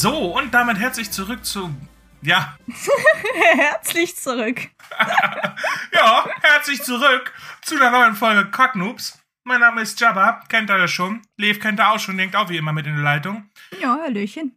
So, und damit herzlich zurück zu. Ja. herzlich zurück. ja, herzlich zurück zu der neuen Folge Cocknoobs. Mein Name ist Jabba, kennt ihr das schon. Lev kennt ihr auch schon, denkt auch wie immer mit in der Leitung. Ja, Hallöchen.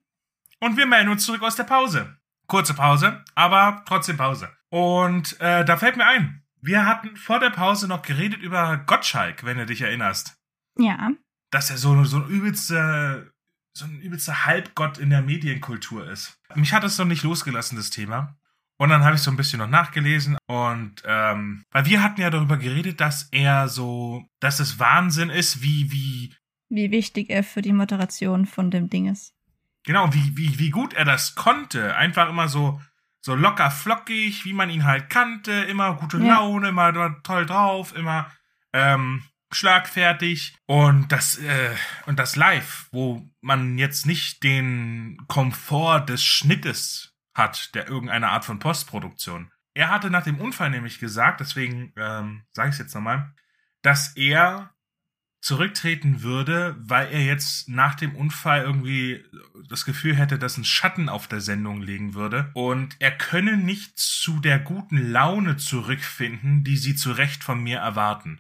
Und wir melden uns zurück aus der Pause. Kurze Pause, aber trotzdem Pause. Und äh, da fällt mir ein, wir hatten vor der Pause noch geredet über Gottschalk, wenn du dich erinnerst. Ja. Dass er so, so ein übelster so ein übelster Halbgott in der Medienkultur ist. Mich hat es noch nicht losgelassen, das Thema. Und dann habe ich so ein bisschen noch nachgelesen und ähm, weil wir hatten ja darüber geredet, dass er so, dass es Wahnsinn ist, wie, wie. Wie wichtig er für die Moderation von dem Ding ist. Genau, wie, wie, wie gut er das konnte. Einfach immer so, so locker flockig, wie man ihn halt kannte, immer gute Laune, ja. immer, immer toll drauf, immer ähm, schlagfertig und das äh, und das Live, wo man jetzt nicht den Komfort des Schnittes hat, der irgendeine Art von Postproduktion. Er hatte nach dem Unfall nämlich gesagt, deswegen ähm, sage ich es jetzt nochmal, dass er zurücktreten würde, weil er jetzt nach dem Unfall irgendwie das Gefühl hätte, dass ein Schatten auf der Sendung liegen würde und er könne nicht zu der guten Laune zurückfinden, die sie zu Recht von mir erwarten.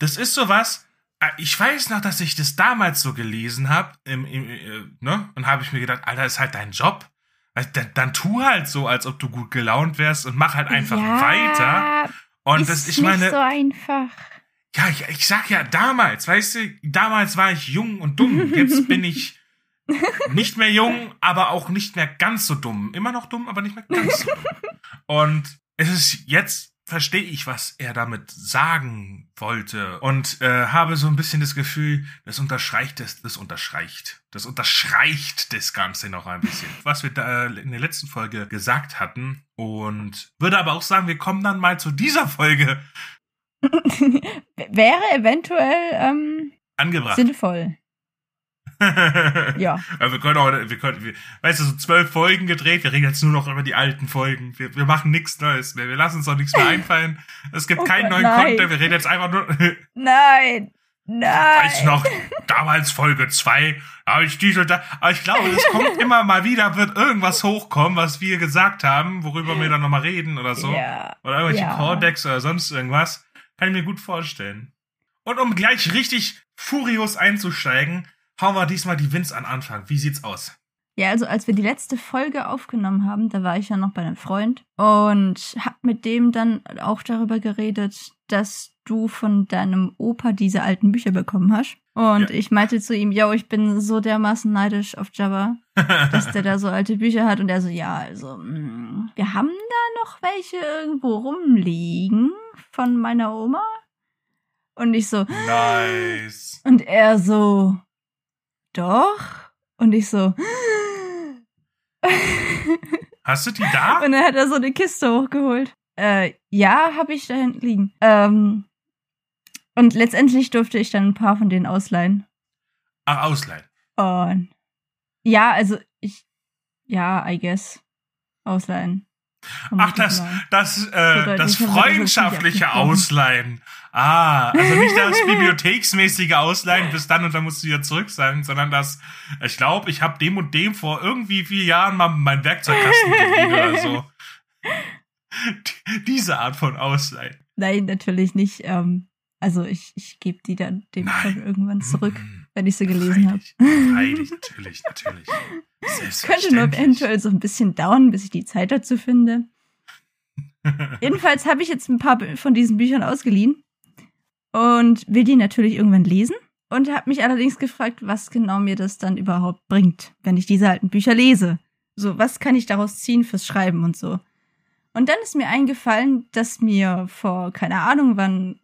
Das ist sowas, äh, ich weiß noch, dass ich das damals so gelesen habe, äh, ne? Und habe ich mir gedacht, Alter, ist halt dein Job. Dann, dann tu halt so, als ob du gut gelaunt wärst und mach halt einfach ja, weiter. Und ist das, ich meine. Nicht so einfach. Ja, ich, ich sag ja damals, weißt du, damals war ich jung und dumm. Jetzt bin ich nicht mehr jung, aber auch nicht mehr ganz so dumm. Immer noch dumm, aber nicht mehr ganz so dumm. Und es ist jetzt verstehe ich, was er damit sagen wollte und äh, habe so ein bisschen das Gefühl, das unterstreicht das, das unterstreicht, das unterstreicht das Ganze noch ein bisschen, was wir da in der letzten Folge gesagt hatten und würde aber auch sagen, wir kommen dann mal zu dieser Folge. Wäre eventuell ähm, angebracht. Sinnvoll. ja. Also wir können auch, wir können, wir, weißt du, so zwölf Folgen gedreht, wir reden jetzt nur noch über die alten Folgen. Wir, wir machen nichts Neues mehr. Wir lassen uns auch nichts mehr einfallen. Es gibt oh keinen Gott, neuen nein. Content, wir reden jetzt einfach nur. nein! Nein! Weiß noch, damals Folge zwei habe ich dies und da. Aber ich glaube, es kommt immer mal wieder, wird irgendwas hochkommen, was wir gesagt haben, worüber wir dann nochmal reden oder so. Ja. Oder irgendwelche ja. Cordex oder sonst irgendwas. Kann ich mir gut vorstellen. Und um gleich richtig furios einzusteigen, hauen wir diesmal die Wins an Anfang. Wie sieht's aus? Ja, also als wir die letzte Folge aufgenommen haben, da war ich ja noch bei einem Freund und hab mit dem dann auch darüber geredet, dass du von deinem Opa diese alten Bücher bekommen hast. Und ja. ich meinte zu ihm, yo, ich bin so dermaßen neidisch auf Jabba, dass der da so alte Bücher hat. Und er so, ja, also, mh, mm, wir haben da noch welche irgendwo rumliegen von meiner Oma. Und ich so, nice. Und er so, doch. Und ich so. Hast du die da? Und dann hat er so eine Kiste hochgeholt. Äh, ja, habe ich da hinten liegen. Ähm, und letztendlich durfte ich dann ein paar von denen ausleihen. Ach, ausleihen. Und ja, also ich, ja, I guess. Ausleihen. Ach, das, das, äh, das freundschaftliche Ausleihen. Ah, also nicht das bibliotheksmäßige Ausleihen bis dann und dann musst du wieder zurück sein, sondern das, ich glaube, ich habe dem und dem vor irgendwie vier Jahren mal meinen Werkzeugkasten geliehen oder so. Diese Art von Ausleihen. Nein, natürlich nicht. Ähm, also ich, ich gebe die dann dem schon irgendwann zurück, mm, wenn ich sie gelesen habe. Freilich, natürlich, natürlich. Könnte nur eventuell so ein bisschen dauern, bis ich die Zeit dazu finde. Jedenfalls habe ich jetzt ein paar von diesen Büchern ausgeliehen und will die natürlich irgendwann lesen und habe mich allerdings gefragt, was genau mir das dann überhaupt bringt, wenn ich diese alten Bücher lese. So, was kann ich daraus ziehen fürs Schreiben und so. Und dann ist mir eingefallen, dass mir vor keine Ahnung wann,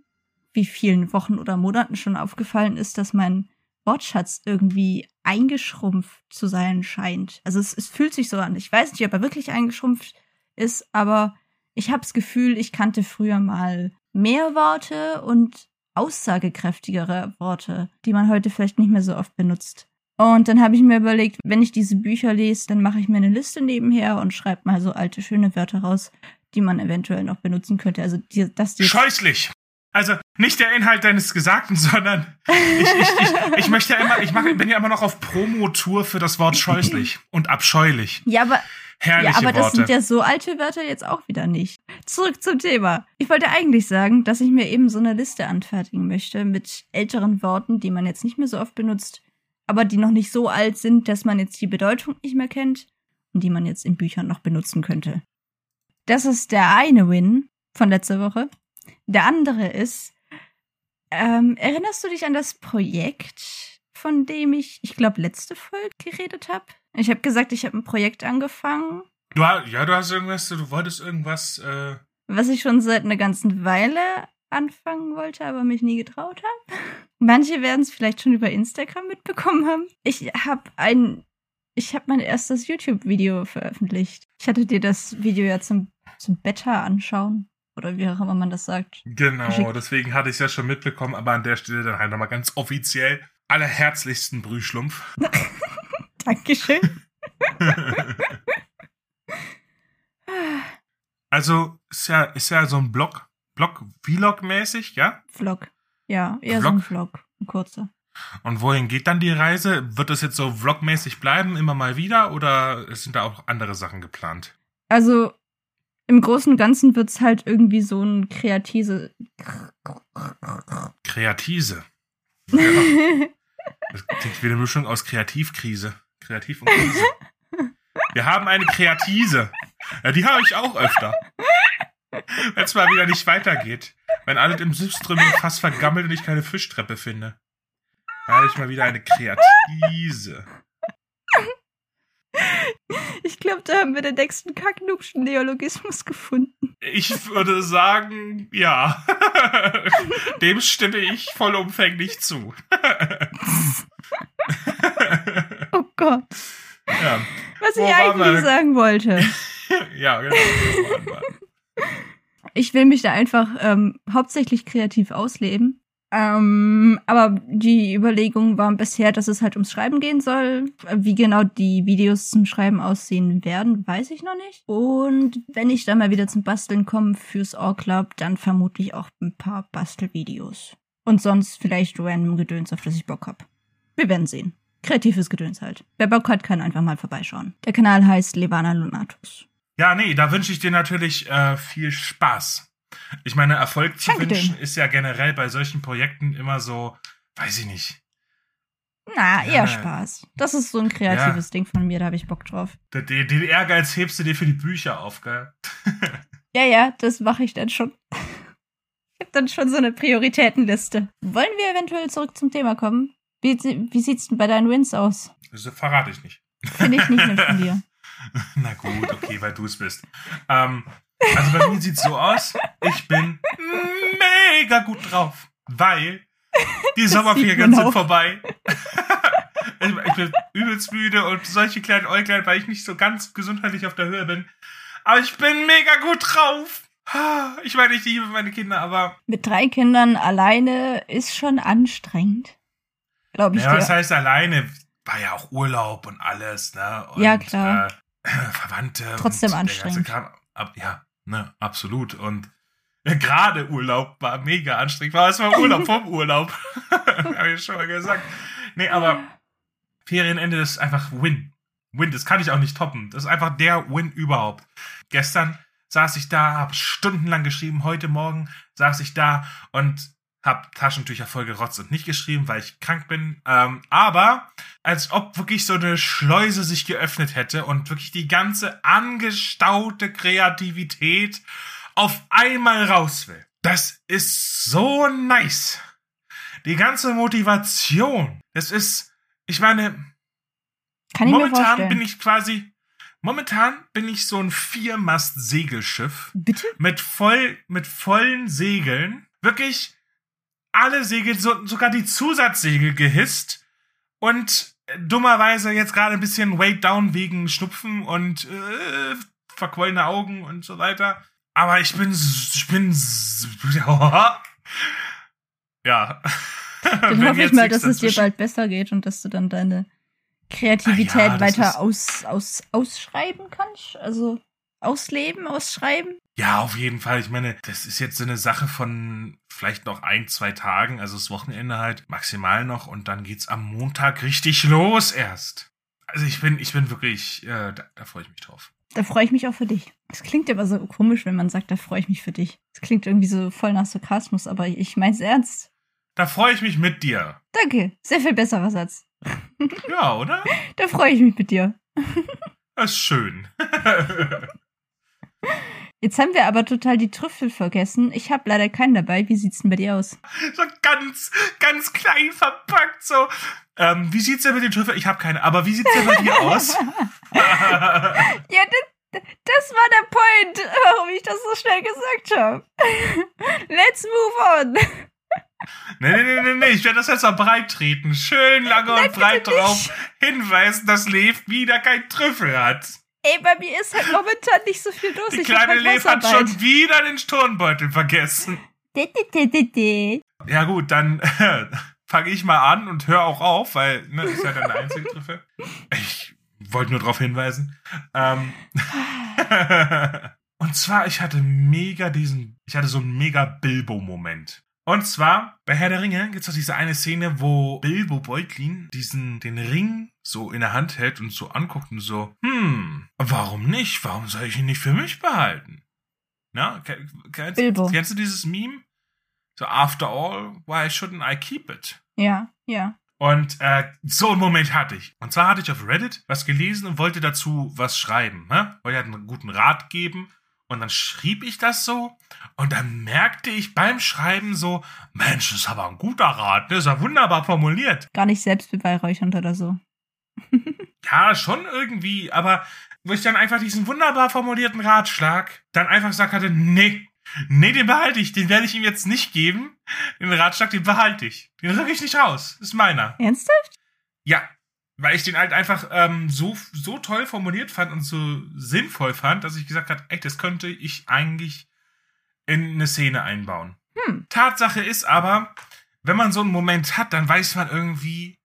wie vielen Wochen oder Monaten schon aufgefallen ist, dass mein Wortschatz irgendwie eingeschrumpft zu sein scheint. Also es, es fühlt sich so an. Ich weiß nicht, ob er wirklich eingeschrumpft ist, aber ich habe das Gefühl, ich kannte früher mal mehr Worte und aussagekräftigere Worte, die man heute vielleicht nicht mehr so oft benutzt. Und dann habe ich mir überlegt, wenn ich diese Bücher lese, dann mache ich mir eine Liste nebenher und schreibe mal so alte, schöne Wörter raus, die man eventuell noch benutzen könnte. Also, die, dass die. Scheußlich! Also nicht der Inhalt deines Gesagten, sondern ich, ich, ich, ich möchte ja immer, ich mach, bin ja immer noch auf Promotour für das Wort scheußlich und abscheulich. Ja, aber Herrliche ja, aber das Worte. sind ja so alte Wörter jetzt auch wieder nicht. Zurück zum Thema. Ich wollte eigentlich sagen, dass ich mir eben so eine Liste anfertigen möchte mit älteren Worten, die man jetzt nicht mehr so oft benutzt, aber die noch nicht so alt sind, dass man jetzt die Bedeutung nicht mehr kennt und die man jetzt in Büchern noch benutzen könnte. Das ist der eine Win von letzter Woche. Der andere ist, ähm, erinnerst du dich an das Projekt, von dem ich, ich glaube, letzte Folge geredet habe? Ich habe gesagt, ich habe ein Projekt angefangen, Du, ja, du hast irgendwas, du wolltest irgendwas, äh, was ich schon seit einer ganzen Weile anfangen wollte, aber mich nie getraut habe. Manche werden es vielleicht schon über Instagram mitbekommen haben. Ich habe ein, ich habe mein erstes YouTube-Video veröffentlicht. Ich hatte dir das Video ja zum, zum Beta anschauen. Oder wie auch immer man das sagt. genau, Geschickt. deswegen hatte ich es ja schon mitbekommen, aber an der Stelle dann halt nochmal ganz offiziell allerherzlichsten Brühschlumpf. Dankeschön. Also, ist ja, ist ja so ein Blog, Blog, Vlog-mäßig, ja? Vlog. Ja, eher so ein Vlog. Ein kurzer. Und wohin geht dann die Reise? Wird das jetzt so vlogmäßig bleiben, immer mal wieder, oder sind da auch andere Sachen geplant? Also, im Großen und Ganzen wird's halt irgendwie so ein kreative. Kreatise. Das klingt wie eine Mischung aus Kreativkrise. Kreativ und Krise. Wir haben eine Kreatise. Ja, die habe ich auch öfter. Wenn es mal wieder nicht weitergeht. Wenn alles im Süßströmming fast vergammelt und ich keine Fischtreppe finde. Da habe ich mal wieder eine Kreatise. Ich glaube, da haben wir den nächsten kacknubschen Neologismus gefunden. Ich würde sagen, ja. Dem stimme ich vollumfänglich zu. Oh Gott. ja. Was Wo ich eigentlich sagen wollte. ja, genau. Ich will mich da einfach ähm, hauptsächlich kreativ ausleben. Ähm, aber die Überlegungen waren bisher, dass es halt ums Schreiben gehen soll. Wie genau die Videos zum Schreiben aussehen werden, weiß ich noch nicht. Und wenn ich dann mal wieder zum Basteln komme fürs All Club, dann vermutlich auch ein paar Bastelvideos. Und sonst vielleicht random Gedöns, auf das ich Bock hab. Wir werden sehen. Kreatives Gedöns halt. Wer Bock hat, kann einfach mal vorbeischauen. Der Kanal heißt Levana Lunatus. Ja, nee, da wünsche ich dir natürlich äh, viel Spaß. Ich meine, Erfolg zu Danke wünschen dir. ist ja generell bei solchen Projekten immer so, weiß ich nicht. Na, eher Ja. Spaß. Das ist so ein kreatives Ding von mir, da habe ich Bock drauf. Den, den Ehrgeiz hebst du dir für die Bücher auf, gell? Ja, ja, das mache ich dann schon. Ich habe dann schon so eine Prioritätenliste. Wollen wir eventuell zurück zum Thema kommen? Wie, wie sieht's denn bei deinen Wins aus? Das verrate ich nicht. Finde ich nicht nett von dir. Na gut, okay, weil du es bist. Ähm, also bei mir sieht's so aus, ich bin mega gut drauf, weil die Sommerferien sind vorbei. ich, bin übelst müde und solche kleinen Äuglein, weil ich nicht so ganz gesundheitlich auf der Höhe bin. Aber ich bin mega gut drauf. Ich meine, ich liebe meine Kinder, aber Mit drei Kindern alleine ist schon anstrengend. Glaube ich ja, was dir. heißt alleine? War ja auch Urlaub und alles, ne? Und, Ja, klar. Äh, Verwandte. Trotzdem anstrengend. Kram. Ab, ja, ne, absolut. Und gerade Urlaub war mega anstrengend. War es war Urlaub vom Urlaub. Habe ich schon mal gesagt. Nee, aber Ferienende ist einfach Win. Win, das kann ich auch nicht toppen. Das ist einfach der Win überhaupt. Gestern saß ich da, habe stundenlang geschrieben. Heute Morgen saß ich da und habe Taschentücher voll gerotzt und nicht geschrieben, weil ich krank bin. Ähm, aber als ob wirklich so eine Schleuse sich geöffnet hätte und wirklich die ganze angestaute Kreativität auf einmal raus will. Das ist so nice. Die ganze Motivation. Das ist, ich meine, Kann ich momentan vorstellen. bin ich quasi, momentan bin ich so ein Viermast-Segelschiff Bitte? mit voll, mit vollen Segeln. Wirklich alle Segel, so, sogar die Zusatzsegel gehisst. Und dummerweise jetzt gerade ein bisschen weighed down wegen Schnupfen und äh, verquollene Augen und so weiter. Aber ich bin, ich bin, ja. Dann hoffe ich mal, dass es dir bald besser geht und dass du dann deine Kreativität Ah ja, weiter aus, aus, ausschreiben kannst. Also, ausleben, ausschreiben? Ja, auf jeden Fall. Ich meine, das ist jetzt so eine Sache von vielleicht noch ein, zwei Tagen, also das Wochenende halt maximal noch und dann geht's am Montag richtig los erst. Also ich bin, ich bin wirklich, äh, da, da freue ich mich drauf. Da freue ich mich auch für dich. Es klingt immer so komisch, wenn man sagt, da freue ich mich für dich. Es klingt irgendwie so voll nach Sarkasmus, aber ich mein's ernst. Da freue ich mich mit dir. Danke. Sehr viel besserer Satz. Ja, oder? Da freue ich mich mit dir. Das ist schön. Jetzt haben wir aber total die Trüffel vergessen. Ich habe leider keinen dabei. Wie sieht's denn bei dir aus? So ganz, ganz klein verpackt, so. Ähm, wie sieht's denn mit den Trüffeln? Ich habe keine, aber wie sieht's denn bei dir aus? ja, das, das war der Point, warum ich das so schnell gesagt habe. Let's move on. Nee, nee, nee, nee, nee, ich werde das jetzt mal breit treten. Schön lange und breit drauf hinweisen, dass Lev wieder kein Trüffel hat. Ey, bei mir ist halt momentan nicht so viel los. Die ich kleine halt Lev hat schon wieder den Turnbeutel vergessen. Ja gut, dann äh, fange ich mal an und hör auch auf, weil ne, das ist ja dann der einzige Trüffel. Ich wollte nur darauf hinweisen. Ähm, und zwar, ich hatte mega diesen, ich hatte so einen mega Bilbo-Moment. Und zwar, bei Herr der Ringe gibt's doch diese eine Szene, wo Bilbo Beutlin diesen, den Ring so in der Hand hält und so anguckt und so, hm, warum nicht? Warum soll ich ihn nicht für mich behalten? Na, ke- kennst, Bilbo. kennst du dieses Meme? So, after all, why shouldn't I keep it? Ja, ja. Und äh, so einen Moment hatte ich. Und zwar hatte ich auf Reddit was gelesen und wollte dazu was schreiben. Ne? Wollte halt einen guten Rat geben. Und dann schrieb ich das so. Und dann merkte ich beim Schreiben so, Mensch, das ist aber ein guter Rat. Ne? Das ist ja wunderbar formuliert. Gar nicht selbstbeweihräuchernd oder so. Ja, schon irgendwie. Aber wo ich dann einfach diesen wunderbar formulierten Ratschlag dann einfach gesagt hatte, nee, nee, den behalte ich. Den werde ich ihm jetzt nicht geben. Den Ratschlag, den behalte ich. Den rück ich nicht raus. Ist meiner. Ernsthaft? Ja, weil ich den halt einfach ähm, so, so toll formuliert fand und so sinnvoll fand, dass ich gesagt habe, ey, das könnte ich eigentlich in eine Szene einbauen. Hm. Tatsache ist aber, wenn man so einen Moment hat, dann weiß man irgendwie,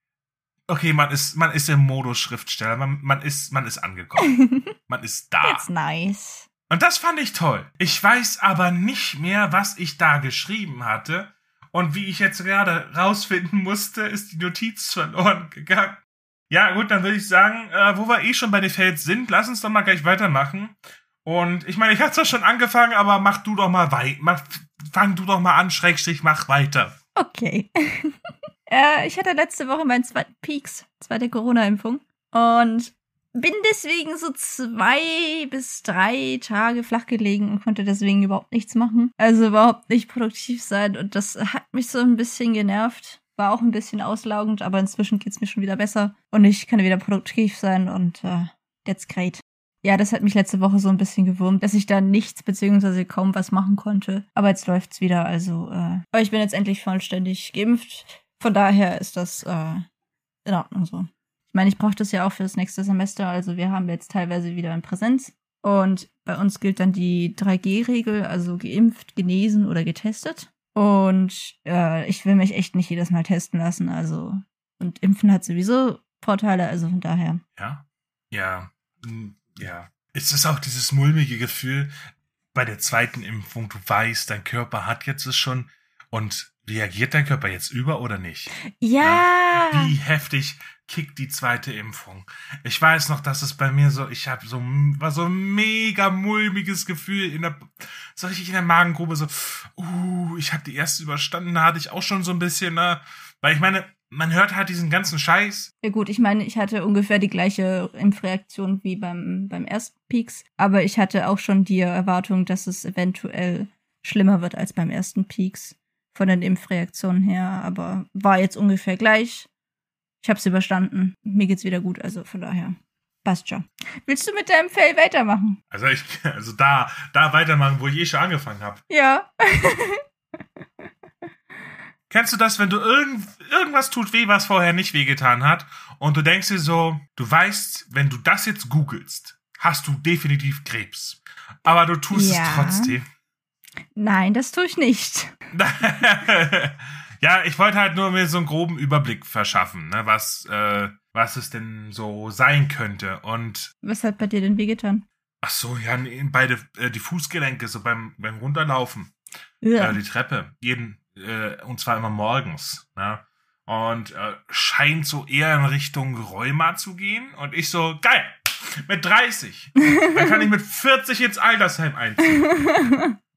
okay, man ist, man ist im Modus Schriftsteller, man, man ist, man ist angekommen, man ist da. That's nice. Und das fand ich toll. Ich weiß aber nicht mehr, was ich da geschrieben hatte. Und wie ich jetzt gerade rausfinden musste, ist die Notiz verloren gegangen. Ja, gut, dann würde ich sagen, äh, wo wir eh schon bei den Fails sind, lass uns doch mal gleich weitermachen. Und ich meine, ich hatte zwar schon angefangen, aber mach du doch mal weiter. Fang du doch mal an, Schrägstrich, mach weiter. Okay. äh, ich hatte letzte Woche meinen zweiten Peaks, zweite Corona-Impfung. Und bin deswegen so zwei bis drei Tage flach gelegen und konnte deswegen überhaupt nichts machen. Also überhaupt nicht produktiv sein. Und das hat mich so ein bisschen genervt. War auch ein bisschen auslaugend, aber inzwischen geht's mir schon wieder besser. Und ich kann wieder produktiv sein und äh, that's great. Ja, das hat mich letzte Woche so ein bisschen gewurmt, dass ich da nichts beziehungsweise kaum was machen konnte. Aber jetzt läuft's wieder, also äh, ich bin jetzt endlich vollständig geimpft. Von daher ist das äh, in Ordnung so. Ich meine, ich brauche das ja auch für das nächste Semester, also wir haben jetzt teilweise wieder in Präsenz. Und bei uns gilt dann die 3G-Regel, also geimpft, genesen oder getestet. Und äh, ich will mich echt nicht jedes Mal testen lassen, also und Impfen hat sowieso Vorteile, also von daher. Ja? Ja. mm, Ja. Es ist auch dieses mulmige Gefühl bei der zweiten Impfung, du weißt, dein Körper hat jetzt es schon und reagiert dein Körper jetzt über oder nicht? Ja! Wie heftig kickt die zweite Impfung. Ich weiß noch, dass es bei mir so, ich habe so, war so ein mega mulmiges Gefühl in der, so richtig in der Magengrube, so, uh, ich habe die erste überstanden, da hatte ich auch schon so ein bisschen, ne, weil ich meine, man hört halt diesen ganzen Scheiß. Ja gut, ich meine, ich hatte ungefähr die gleiche Impfreaktion wie beim, beim ersten Peaks, aber ich hatte auch schon die Erwartung, dass es eventuell schlimmer wird als beim ersten Peaks von den Impfreaktionen her, aber war jetzt ungefähr gleich. Ich hab's überstanden. Mir geht's wieder gut, also von daher. Passt schon. Willst du mit deinem Fell weitermachen? Also ich, also da, da weitermachen, wo ich eh schon angefangen habe. Ja. Kennst du das, wenn du irgend, irgendwas tut weh, was vorher nicht wehgetan hat, und du denkst dir so, du weißt, wenn du das jetzt googelst, hast du definitiv Krebs. Aber du tust Ja. es trotzdem. Nein, das tue ich nicht. ja, ich wollte halt nur mir so einen groben Überblick verschaffen, ne, was, äh, was es denn so sein könnte. Und Was hat bei dir denn wehgetan? Ach so, ja, beide, äh, die Fußgelenke, so beim, beim Runterlaufen. Ja. Äh, die Treppe. Jeden, äh, und zwar immer morgens. Ne? Und äh, scheint so eher in Richtung Rheuma zu gehen. Und ich so, geil, mit 30. Dann kann ich mit 40 ins Altersheim einziehen.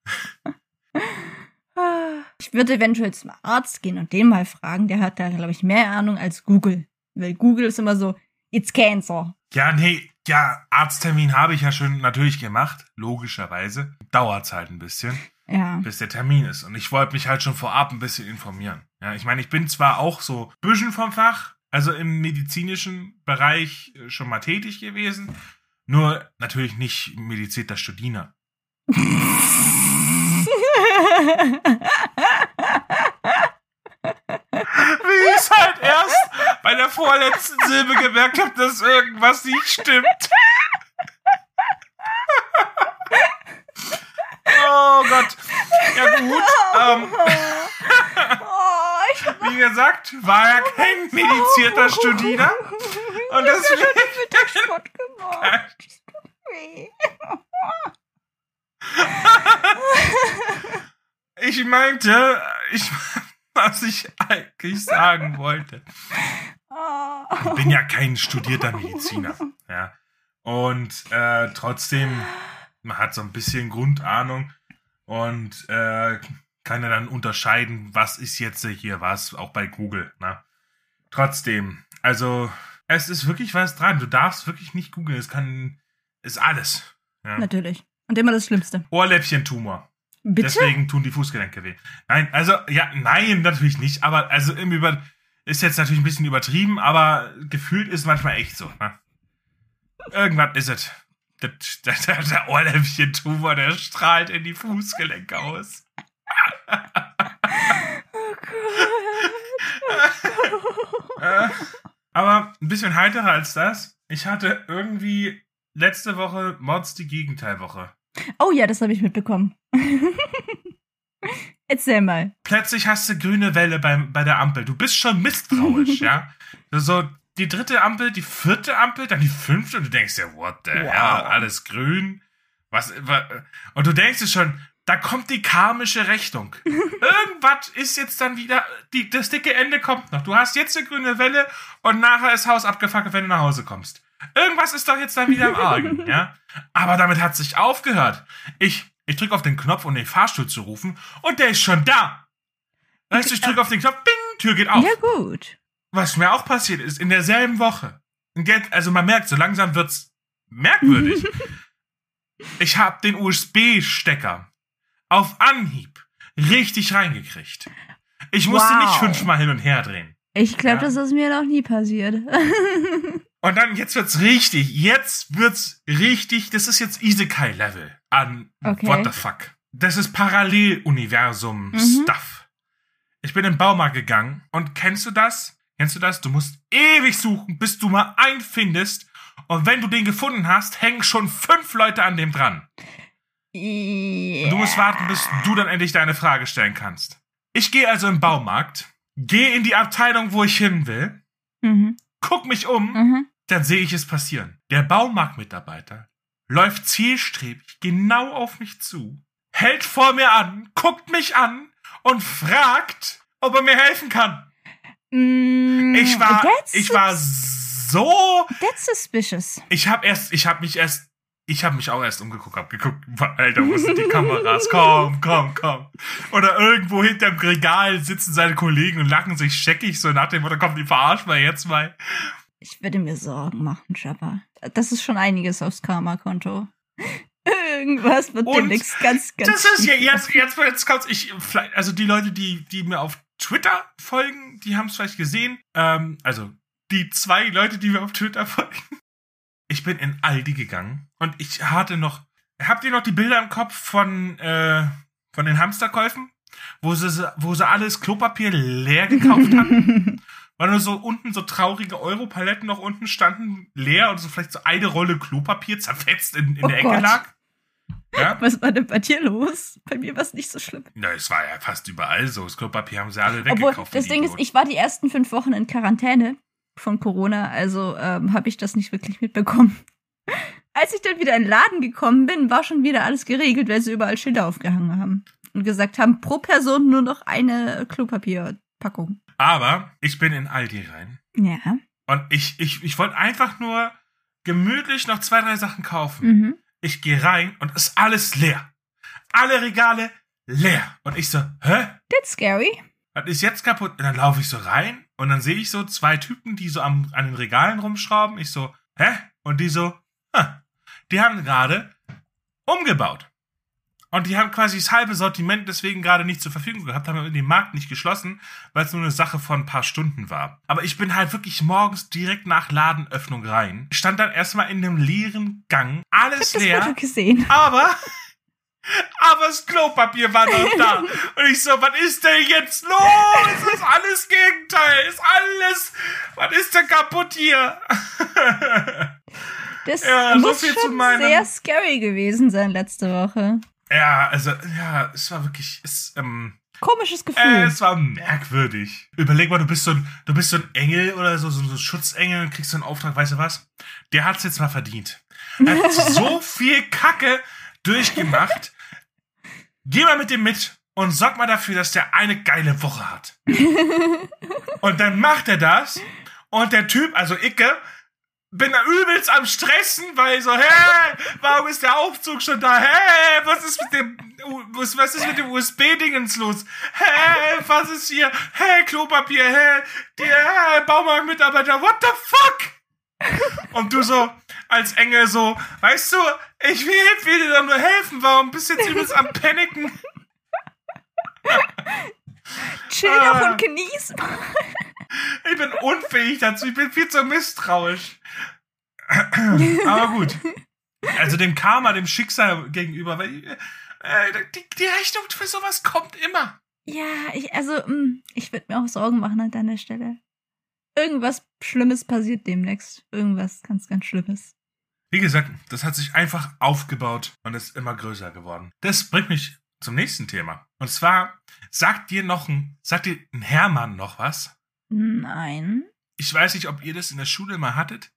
Ich würde eventuell zum Arzt gehen und den mal fragen. Der hat da, glaube ich, mehr Ahnung als Google. Weil Google ist immer so, it's cancer. Ja, nee, ja, Arzttermin habe ich ja schon natürlich gemacht, logischerweise. Dauert's halt ein bisschen, Ja. bis der Termin ist. Und ich wollte mich halt schon vorab ein bisschen informieren. Ja, ich meine, ich bin zwar auch so bisschen vom Fach, also im medizinischen Bereich äh, schon mal tätig gewesen, nur natürlich nicht medizierter Studiner. Wie ich es halt erst bei der vorletzten Silbe gemerkt habe, dass irgendwas nicht stimmt. Oh Gott. Ja gut. Ähm, oh, ich wie gesagt, war er kein medizierter Studiner. Und Ich hab deswegen- schon Mittagssport gemacht. Das tut weh. Ich meinte, ich, was ich eigentlich sagen wollte. Oh. Ich bin ja kein studierter Mediziner. Ja. Und äh, trotzdem, man hat so ein bisschen Grundahnung und äh, kann ja dann unterscheiden, was ist jetzt hier was, auch bei Google. Ne? Trotzdem, also es ist wirklich was dran. Du darfst wirklich nicht googeln. Es kann, ist alles. Ja. Natürlich. Und immer das Schlimmste. Ohrläppchentumor. Bitte? Deswegen tun die Fußgelenke weh. Nein, also, ja, nein, natürlich nicht. Aber, also, im Über ist jetzt natürlich ein bisschen übertrieben, aber gefühlt ist manchmal echt so. Ne? Irgendwas ist es. Der, der, der Ohrläppchentumor, der strahlt in die Fußgelenke aus. Oh Gott. Äh, aber ein bisschen heiterer als das. Ich hatte irgendwie letzte Woche Mods die Gegenteilwoche. Oh ja, das habe ich mitbekommen. Erzähl mal. plötzlich hast du grüne Welle beim, bei der Ampel. Du bist schon misstrauisch, ja. So, die dritte Ampel, die vierte Ampel, dann die fünfte und du denkst dir, what the Wow. hell, alles grün. Was, wa- und du denkst dir schon, da kommt die karmische Rechnung. Irgendwas ist jetzt dann wieder, die, das dicke Ende kommt noch. Du hast jetzt eine grüne Welle und nachher ist Haus abgefackelt, wenn du nach Hause kommst. Irgendwas ist doch jetzt dann wieder im Argen, ja. Aber damit hat sich aufgehört. Ich, ich drücke auf den Knopf, um den Fahrstuhl zu rufen und der ist schon da. Weißt du, ich drücke auf den Knopf, bing, Tür geht auf. Ja, gut. Was mir auch passiert ist, in derselben Woche. Jetzt- Also man merkt, so langsam wird's merkwürdig. ich habe den USB-Stecker auf Anhieb richtig reingekriegt. Ich musste Wow. nicht fünfmal hin und her drehen. Ich glaube, Ja. das ist mir noch nie passiert. Und dann, jetzt wird's richtig. Jetzt wird's richtig. Das ist jetzt Isekai-Level an Okay. What the fuck. Das ist Paralleluniversum Mhm. Stuff. Ich bin im Baumarkt gegangen und kennst du das? Kennst du das? Du musst ewig suchen, bis du mal einen findest. Und wenn du den gefunden hast, hängen schon fünf Leute an dem dran. Yeah. Und du musst warten, bis du dann endlich deine Frage stellen kannst. Ich gehe also im Baumarkt, gehe in die Abteilung, wo ich hin will, Mhm. guck mich um Mhm. Dann sehe ich es passieren. Der Baumarktmitarbeiter läuft zielstrebig genau auf mich zu, hält vor mir an, guckt mich an und fragt, ob er mir helfen kann. Mm, Ich war, ich war so, That's suspicious. ich habe erst, ich habe mich erst, ich habe mich auch erst umgeguckt, hab geguckt, Alter, wo sind die Kameras? Komm, komm, komm. Oder irgendwo hinterm Regal sitzen seine Kollegen und lachen sich scheckig so nach dem Motto, komm, die verarschen wir jetzt mal. Ich würde mir Sorgen machen, Jabba. Das ist schon einiges aufs Karma-Konto. Irgendwas wird Und demnächst ganz, ganz. Das ist ja jetzt, jetzt, jetzt kommt's. Ich, also die Leute, die, die mir auf Twitter folgen, die haben es vielleicht gesehen. Ähm, also die zwei Leute, die mir auf Twitter folgen. Ich bin in Aldi gegangen und ich hatte noch. Habt ihr noch die Bilder im Kopf von, äh, von den Hamsterkäufen? Wo sie, wo sie alles Klopapier leer gekauft hatten? Weil nur so unten so traurige Europaletten noch unten standen, leer und so vielleicht so eine Rolle Klopapier zerfetzt in, in Oh der Ecke Gott. lag. Ja? Was war denn bei dir los? Bei mir war es nicht so schlimm. Na, es war ja fast überall so. Das Klopapier haben sie alle Obwohl, weggekauft. das die Ding ist, ich war die ersten fünf Wochen in Quarantäne von Corona, also ähm, habe ich das nicht wirklich mitbekommen. Als ich dann wieder in den Laden gekommen bin, war schon wieder alles geregelt, weil sie überall Schilder aufgehangen haben. Und gesagt haben, pro Person nur noch eine Klopapierpackung. Aber ich bin in Aldi rein. Ja. Und ich, ich, ich wollte einfach nur gemütlich noch zwei, drei Sachen kaufen. Mhm. Ich gehe rein und ist alles leer. Alle Regale leer. Und ich so, hä? That's scary. Das ist jetzt kaputt. Und dann laufe ich so rein und dann sehe ich so zwei Typen, die so am, an den Regalen rumschrauben. Ich so, hä? Und die so, ha, die haben gerade umgebaut. Und die haben quasi das halbe Sortiment deswegen gerade nicht zur Verfügung gehabt, haben den Markt nicht geschlossen, weil es nur eine Sache von ein paar Stunden war. Aber ich bin halt wirklich morgens direkt nach Ladenöffnung rein, stand dann erstmal in einem leeren Gang, alles Ich leer, das Foto gesehen. aber aber das Klopapier war noch da. Und ich so, was ist denn jetzt los? Das ist alles Gegenteil. Ist alles. Was ist denn kaputt hier? Das Ja, so muss zu schon meinem- sehr scary gewesen sein letzte Woche. Ja, also, ja, es war wirklich. Es, ähm, Komisches Gefühl. äh, es war merkwürdig. Überleg mal, du bist so ein, du bist so ein Engel oder so, so, so ein Schutzengel und kriegst so einen Auftrag, weißt du was? Der hat's jetzt mal verdient. Er hat so viel Kacke durchgemacht. Geh mal mit dem mit und sorg mal dafür, dass der eine geile Woche hat. und dann macht er das und der Typ, also Icke, bin da übelst am Stressen, weil so, hä, warum ist der Aufzug schon da? Hä, was ist mit dem, was, was ist mit dem USB-Dingens los? Hä, was ist hier? Hä, Klopapier, hä, der Baumarktmitarbeiter, what the fuck? Und du so, als Engel so, weißt du, ich will, will dir doch nur helfen, warum bist du jetzt übelst am Paniken? Chill ah. doch und genieß mal. Ich bin unfähig dazu, ich bin viel zu misstrauisch. Aber gut. Also dem Karma, dem Schicksal gegenüber, weil äh, die, die Rechnung für sowas kommt immer. Ja, ich, also, mh, ich würde mir auch Sorgen machen an deiner Stelle. Irgendwas Schlimmes passiert demnächst. Irgendwas ganz, ganz Schlimmes. Wie gesagt, das hat sich einfach aufgebaut und ist immer größer geworden. Das bringt mich zum nächsten Thema. Und zwar, sagt dir noch ein, sagt dir ein Hermann noch was? Nein. Ich weiß nicht, ob ihr das in der Schule mal hattet,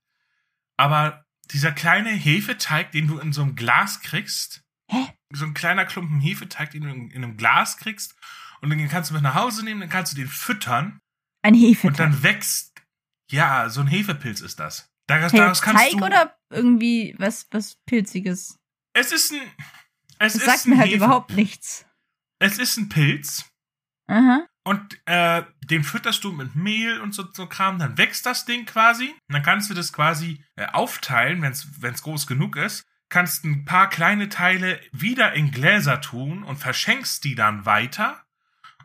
aber dieser kleine Hefeteig, den du in so einem Glas kriegst, Hä? so ein kleiner Klumpen Hefeteig, den du in, in einem Glas kriegst, und den kannst du mit nach Hause nehmen, dann kannst du den füttern Ein Hefe. und dann wächst, ja, so ein Hefepilz ist das. Daraus, hey, daraus kannst Teig du, oder irgendwie was, was Pilziges? es ist ein, es Das ist sagt mir halt Hefe- überhaupt nichts. Es ist ein Pilz Aha. und äh, den fütterst du mit Mehl und so, so Kram, dann wächst das Ding quasi. Und dann kannst du das quasi äh, aufteilen, wenn es groß genug ist. Kannst ein paar kleine Teile wieder in Gläser tun und verschenkst die dann weiter.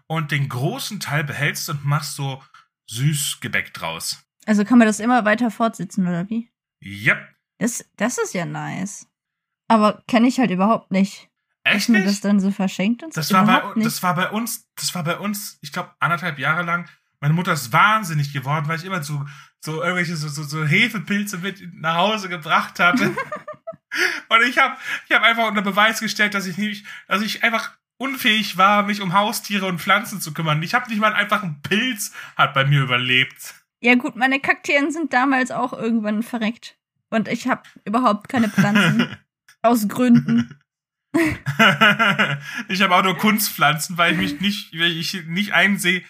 Und den großen Teil behältst und machst so Süßgebäck draus. Also kann man das immer weiter fortsetzen, oder wie? Yep. Das, das ist ja nice. Aber kenne ich halt überhaupt nicht. Echt man das dann so verschenkt und so. Das war, bei, nicht. das war bei uns, das war bei uns, ich glaube, anderthalb Jahre lang. Meine Mutter ist wahnsinnig geworden, weil ich immer so, so irgendwelche so, so, so Hefepilze mit nach Hause gebracht hatte. Und ich habe ich hab einfach unter Beweis gestellt, dass ich nicht, dass ich einfach unfähig war, mich um Haustiere und Pflanzen zu kümmern. Ich habe nicht mal einfach einen Pilz hat bei mir überlebt. Ja gut, meine Kakteen sind damals auch irgendwann verreckt. Und ich habe überhaupt keine Pflanzen. aus Gründen. ich habe auch nur Kunstpflanzen, weil ich mich nicht, weil ich nicht einsehe.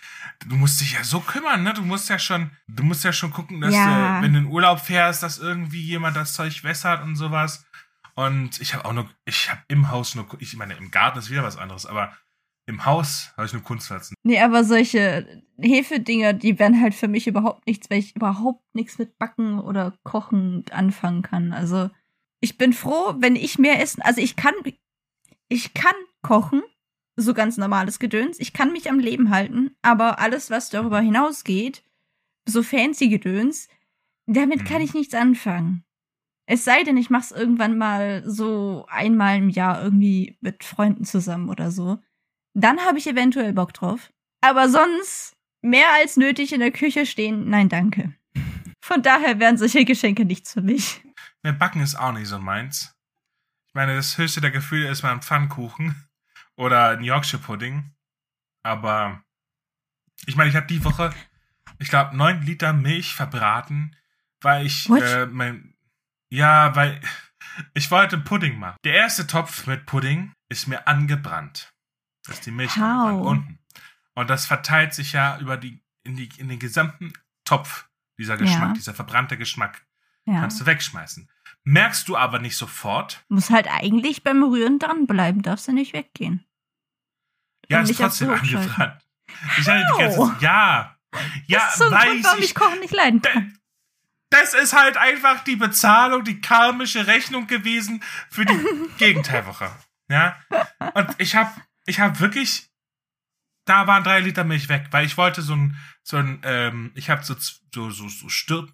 Du musst dich ja so kümmern, ne? Du musst ja schon, du musst ja schon gucken, dass Ja. du, wenn du in Urlaub fährst, dass irgendwie jemand das Zeug wässert und sowas. Und ich habe auch nur, ich habe im Haus nur, ich meine, im Garten ist wieder was anderes, aber im Haus habe ich nur Kunstpflanzen. Nee, aber solche Hefedinger, die wären halt für mich überhaupt nichts, weil ich überhaupt nichts mit Backen oder Kochen anfangen kann. Also ich bin froh, wenn ich mehr essen. Also ich kann, ich kann kochen, so ganz normales Gedöns. Ich kann mich am Leben halten, aber alles, was darüber hinausgeht, so fancy Gedöns, damit Mhm. kann ich nichts anfangen. Es sei denn, ich mach's irgendwann mal so einmal im Jahr irgendwie mit Freunden zusammen oder so. Dann habe ich eventuell Bock drauf. Aber sonst mehr als nötig in der Küche stehen, nein, danke. Von daher wären solche Geschenke nichts für mich. Ne, Backen ist auch nicht so meins. Ich meine, das höchste der Gefühle ist mal ein Pfannkuchen oder ein Yorkshire Pudding. Aber ich meine, ich habe die Woche, ich glaube, neun Liter Milch verbraten, weil ich What? äh, mein ja, weil ich wollte Pudding machen. Der erste Topf mit Pudding ist mir angebrannt. Das ist die Milch unten. Und das verteilt sich ja über die, in, die, in den gesamten Topf, dieser Geschmack, ja. dieser verbrannte Geschmack. Ja. Kannst du wegschmeißen. Merkst du aber nicht sofort. Muss halt eigentlich beim Rühren dranbleiben, darfst du nicht weggehen. Ja, ist trotzdem angebrannt. Ich hatte die ganze, ja, ja, das ist so ein weiß Grund, warum ich, ich Kochen nicht leiden kann. Das ist halt einfach die Bezahlung, die karmische Rechnung gewesen für die Gegenteilwoche. Ja. Und ich habe ich hab wirklich, da waren drei Liter Milch weg, weil ich wollte so ein, so ein, ähm, ich habe so, so, so, so Stir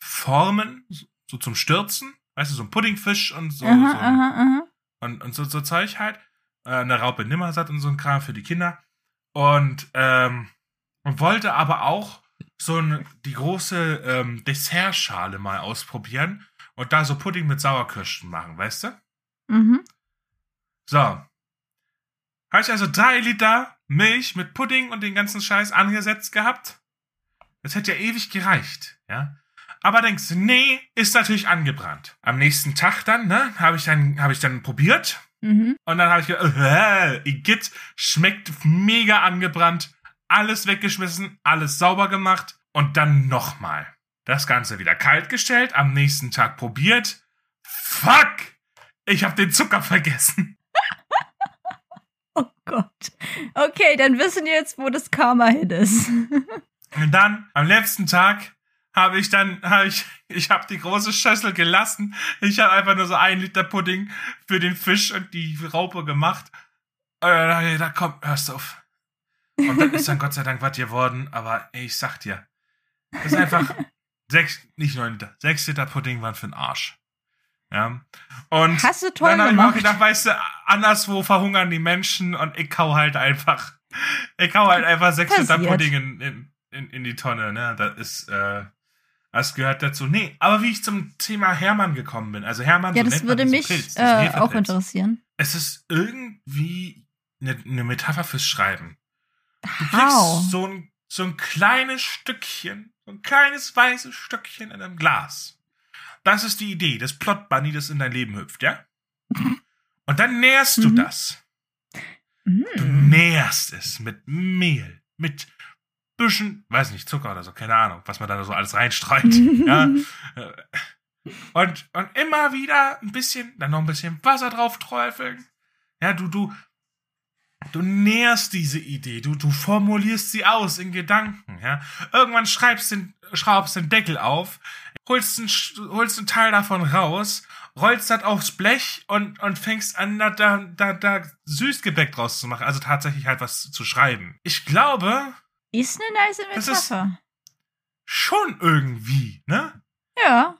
Pudding-Formen, so zum Stürzen, weißt du, so ein Puddingfisch und so, aha, so aha, aha. Und, und so, so Zeug halt. Äh, eine Raupe Nimmersatt und so ein Kram für die Kinder. Und, ähm, und wollte aber auch so ein, die große ähm, Dessertschale mal ausprobieren und da so Pudding mit Sauerkirschen machen, weißt du? Mhm. So. Habe ich also drei Liter Milch mit Pudding und den ganzen Scheiß angesetzt gehabt. Das hätte ja ewig gereicht, ja. Aber denkst du, nee, ist natürlich angebrannt. Am nächsten Tag dann, ne, habe ich dann, habe ich dann probiert. Mhm. Und dann habe ich gedacht, äh, Igitt, schmeckt mega angebrannt alles weggeschmissen, alles sauber gemacht und dann nochmal. Das Ganze wieder kalt gestellt, am nächsten Tag probiert. Fuck! Ich hab den Zucker vergessen. oh Gott. Okay, dann wissen wir jetzt, wo das Karma hin ist. und dann, am letzten Tag, habe ich dann, habe ich, ich habe die große Schüssel gelassen. Ich habe einfach nur so ein Liter Pudding für den Fisch und die Raupe gemacht. Und dann, da komm, hörst du auf. Und dann ist dann Gott sei Dank was geworden, aber ich sag dir, ist einfach sechs, nicht neun Liter, sechs Liter Pudding waren für den Arsch. Ja. Und Hast du toll dann habe ich mir auch gedacht, weißt du, anderswo verhungern die Menschen und ich kau halt einfach, ich kau halt einfach sechs. Liter Pudding in, in, in, die Tonne, ne? Das ist, äh, das gehört dazu. Nee, aber wie ich zum Thema Hermann gekommen bin. Also Hermann, ja, so das würde mich Pilz, äh, auch interessieren. Es ist irgendwie eine, eine Metapher fürs Schreiben. Du kriegst so ein, so ein kleines Stückchen, so ein kleines weißes Stückchen in einem Glas. Das ist die Idee, das Plot Bunny, das in dein Leben hüpft, ja? Und dann nährst du mhm. das. Mhm. Du nährst es mit Mehl, mit bisschen, weiß nicht, Zucker oder so, keine Ahnung, was man da so alles reinstreut. ja? Und, und immer wieder ein bisschen, dann noch ein bisschen Wasser drauf träufeln. Ja, du, du, Du nährst diese Idee, du, du formulierst sie aus in Gedanken, ja. Irgendwann schreibst den, schraubst den Deckel auf, holst einen, holst einen Teil davon raus, rollst das aufs Blech und, und fängst an, da, da, da Süßgebäck draus zu machen. Also tatsächlich halt was zu schreiben. Ich glaube. Ist eine nice Metapher. schon irgendwie, ne? Ja.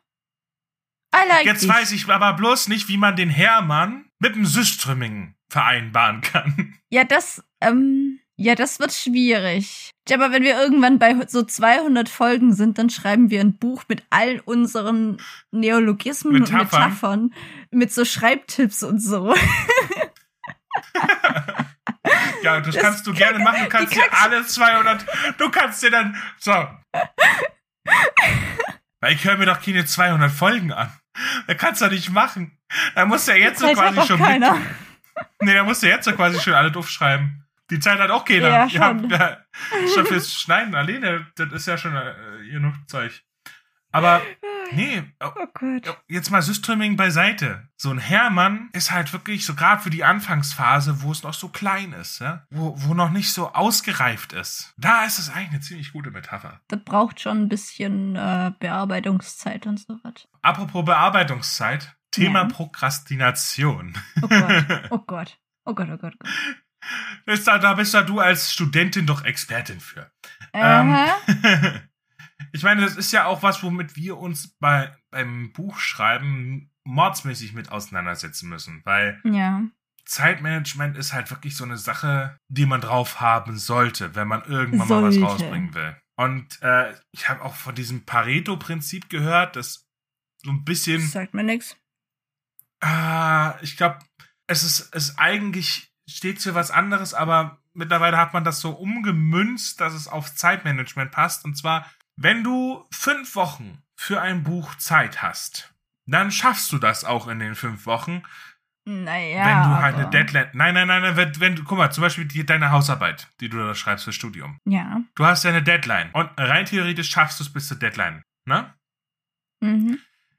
I like Jetzt dich. weiß ich aber bloß nicht, wie man den Hermann mit dem Süströmming vereinbaren kann. Ja, das, ähm, ja, das wird schwierig. Aber wenn wir irgendwann bei so 200 Folgen sind, dann schreiben wir ein Buch mit all unseren Neologismen Metaphern. und Metaphern, mit so Schreibtipps und so. ja, das, das kannst du gerne machen. Du kannst dir alle 200, du kannst dir dann, so. Weil ich höre mir doch keine 200 Folgen an. Da kannst du doch nicht machen. Da muss ja jetzt so quasi schon keiner. mit. Nee, da musst du jetzt ja quasi schon alle doof schreiben. Die Zeit hat auch keiner. Ja, schon. Ja, ja, schon fürs Schneiden alleine, das ist ja schon äh, genug Zeug. Aber nee, oh, oh Gott. jetzt mal Systrimming beiseite. So ein Hermann ist halt wirklich so gerade für die Anfangsphase, wo es noch so klein ist, ja? wo, wo noch nicht so ausgereift ist. Da ist es eigentlich eine ziemlich gute Metapher. Das braucht schon ein bisschen äh, Bearbeitungszeit und so was. Apropos Bearbeitungszeit, Thema ja. Prokrastination. Oh Gott. Oh Gott. Oh Gott, oh Gott, oh Gott. Bist da, da bist da du als Studentin doch Expertin für. Ähm, ich meine, das ist ja auch was, womit wir uns bei, beim Buchschreiben mordsmäßig mit auseinandersetzen müssen, weil ja. Zeitmanagement ist halt wirklich so eine Sache, die man drauf haben sollte, wenn man irgendwann sollte. mal was rausbringen will. Und äh, ich habe auch von diesem Pareto-Prinzip gehört, das so ein bisschen. Das sagt mir nichts. Ah, ich glaube, es ist, es eigentlich steht für was anderes, aber mittlerweile hat man das so umgemünzt, dass es auf Zeitmanagement passt. Und zwar, wenn du fünf Wochen für ein Buch Zeit hast, dann schaffst du das auch in den fünf Wochen. Naja. wenn du halt eine Deadline. Nein, nein, nein, nein, wenn, wenn du, guck mal, zum Beispiel die, deine Hausarbeit, die du da schreibst fürs Studium. Ja. Du hast ja eine Deadline. Und rein theoretisch schaffst du es bis zur Deadline. Ne? Mhm.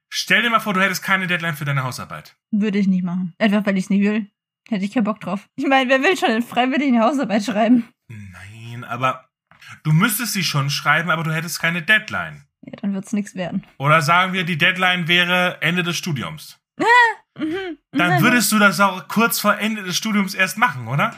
Stell dir mal vor, du hättest keine Deadline für deine Hausarbeit. Würde ich nicht machen. Einfach weil ich es nicht will. Hätte ich keinen Bock drauf. Ich meine, wer will schon freiwillig eine Hausarbeit schreiben? Nein, aber du müsstest sie schon schreiben, aber du hättest keine Deadline. Ja, dann wird's nichts werden. Oder sagen wir, die Deadline wäre Ende des Studiums. Mhm. Dann würdest du das auch kurz vor Ende des Studiums erst machen, oder?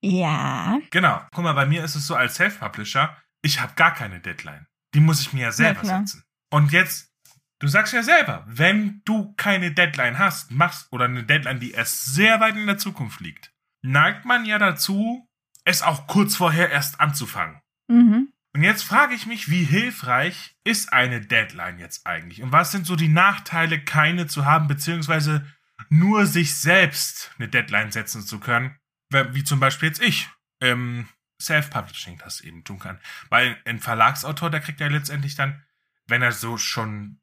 Ja. Genau. Guck mal, bei mir ist es so als Self-Publisher, ich habe gar keine Deadline. Die muss ich mir ja selber klar. setzen. Und jetzt, du sagst ja selber, wenn du keine Deadline hast, machst oder eine Deadline, die erst sehr weit in der Zukunft liegt, neigt man ja dazu, es auch kurz vorher erst anzufangen. Mhm. Und jetzt frage ich mich, wie hilfreich ist eine Deadline jetzt eigentlich? Und was sind so die Nachteile, keine zu haben, beziehungsweise nur sich selbst eine Deadline setzen zu können? Wie zum Beispiel jetzt ich im Self-Publishing das eben tun kann. Weil ein Verlagsautor, der kriegt ja letztendlich dann, wenn er so schon,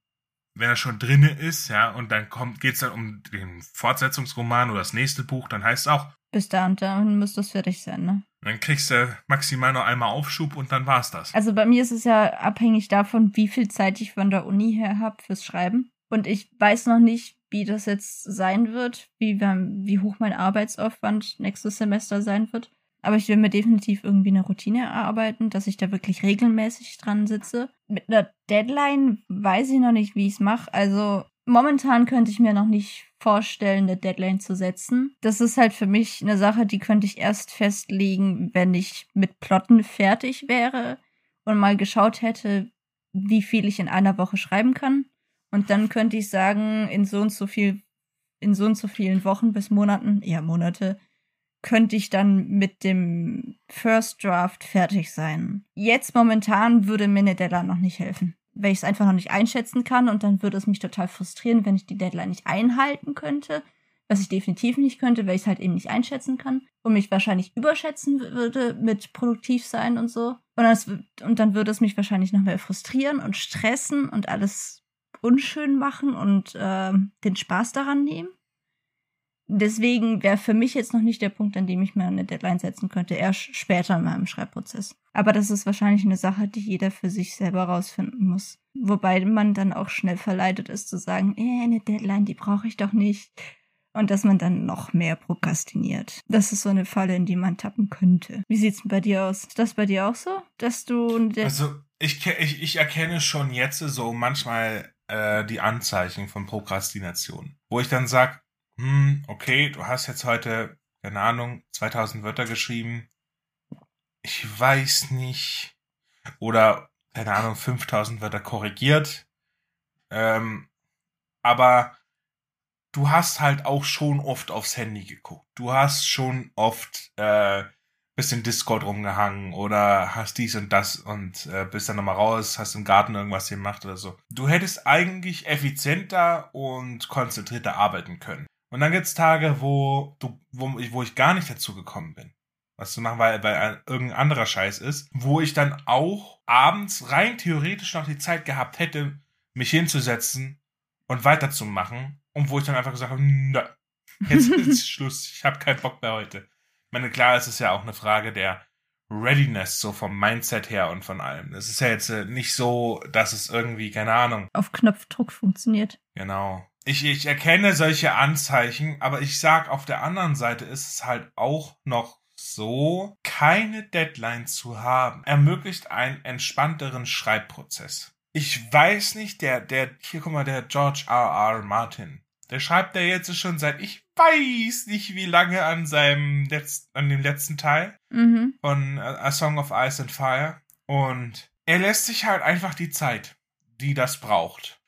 wenn er schon drinne ist, ja, und dann kommt, geht's dann um den Fortsetzungsroman oder das nächste Buch, dann heißt es auch, Bis da und dann müsste es fertig sein, ne? dann kriegst du maximal noch einmal Aufschub und dann war's das. Also bei mir ist es ja abhängig davon, wie viel Zeit ich von der Uni her habe fürs Schreiben. Und ich weiß noch nicht, wie das jetzt sein wird, wie, wie hoch mein Arbeitsaufwand nächstes Semester sein wird. Aber ich will mir definitiv irgendwie eine Routine erarbeiten, dass ich da wirklich regelmäßig dran sitze. Mit einer Deadline weiß ich noch nicht, wie ich es mache. Also momentan könnte ich mir noch nicht vorstellen, eine Deadline zu setzen. Das ist halt für mich eine Sache, die könnte ich erst festlegen, wenn ich mit Plotten fertig wäre und mal geschaut hätte, wie viel ich in einer Woche schreiben kann. Und dann könnte ich sagen, in so und so viel, in so und so vielen Wochen bis Monaten, eher Monate, könnte ich dann mit dem First Draft fertig sein. Jetzt momentan würde mir eine Deadline noch nicht helfen, weil ich es einfach noch nicht einschätzen kann und dann würde es mich total frustrieren, wenn ich die Deadline nicht einhalten könnte, was ich definitiv nicht könnte, weil ich es halt eben nicht einschätzen kann und mich wahrscheinlich überschätzen würde mit produktiv sein und so. Und, das, und dann würde es mich wahrscheinlich noch mehr frustrieren und stressen und alles unschön machen und äh, den Spaß daran nehmen. Deswegen wäre für mich jetzt noch nicht der Punkt, an dem ich mir eine Deadline setzen könnte, erst später in meinem Schreibprozess. Aber das ist wahrscheinlich eine Sache, die jeder für sich selber rausfinden muss. Wobei man dann auch schnell verleitet ist zu sagen, eh, eine Deadline, die brauche ich doch nicht. Und dass man dann noch mehr prokrastiniert. Das ist so eine Falle, in die man tappen könnte. Wie sieht's denn bei dir aus? Ist das bei dir auch so? Dass du. Also, ich, ich, ich erkenne schon jetzt so manchmal äh, die Anzeichen von Prokrastination. Wo ich dann sage, hm, okay, du hast jetzt heute, keine Ahnung, 2000 Wörter geschrieben. Ich weiß nicht. Oder, keine Ahnung, 5000 Wörter korrigiert. Ähm, aber du hast halt auch schon oft aufs Handy geguckt. Du hast schon oft äh, bisschen Discord rumgehangen oder hast dies und das und äh, bist dann nochmal raus, hast im Garten irgendwas gemacht oder so. Du hättest eigentlich effizienter und konzentrierter arbeiten können. Und dann gibt's Tage, wo du, wo ich, wo ich gar nicht dazu gekommen bin, was zu machen, weil, weil irgendein anderer Scheiß ist, wo ich dann auch abends rein theoretisch noch die Zeit gehabt hätte, mich hinzusetzen und weiterzumachen und wo ich dann einfach gesagt habe, nö, jetzt ist Schluss, ich habe keinen Bock mehr heute. Ich meine, klar, es ist ja auch eine Frage der Readiness, so vom Mindset her und von allem. Es ist ja jetzt äh, nicht so, dass es irgendwie, keine Ahnung. Auf Knopfdruck funktioniert. Genau. Ich, ich erkenne solche Anzeichen, aber ich sag, auf der anderen Seite ist es halt auch noch so, keine Deadline zu haben, ermöglicht einen entspannteren Schreibprozess. Ich weiß nicht, der, der, hier guck mal, der George R. R. Martin, der schreibt ja jetzt schon seit ich weiß nicht wie lange an seinem letzten, an dem letzten Teil Mhm. von A A Song of Ice and Fire. Und er lässt sich halt einfach die Zeit, die das braucht.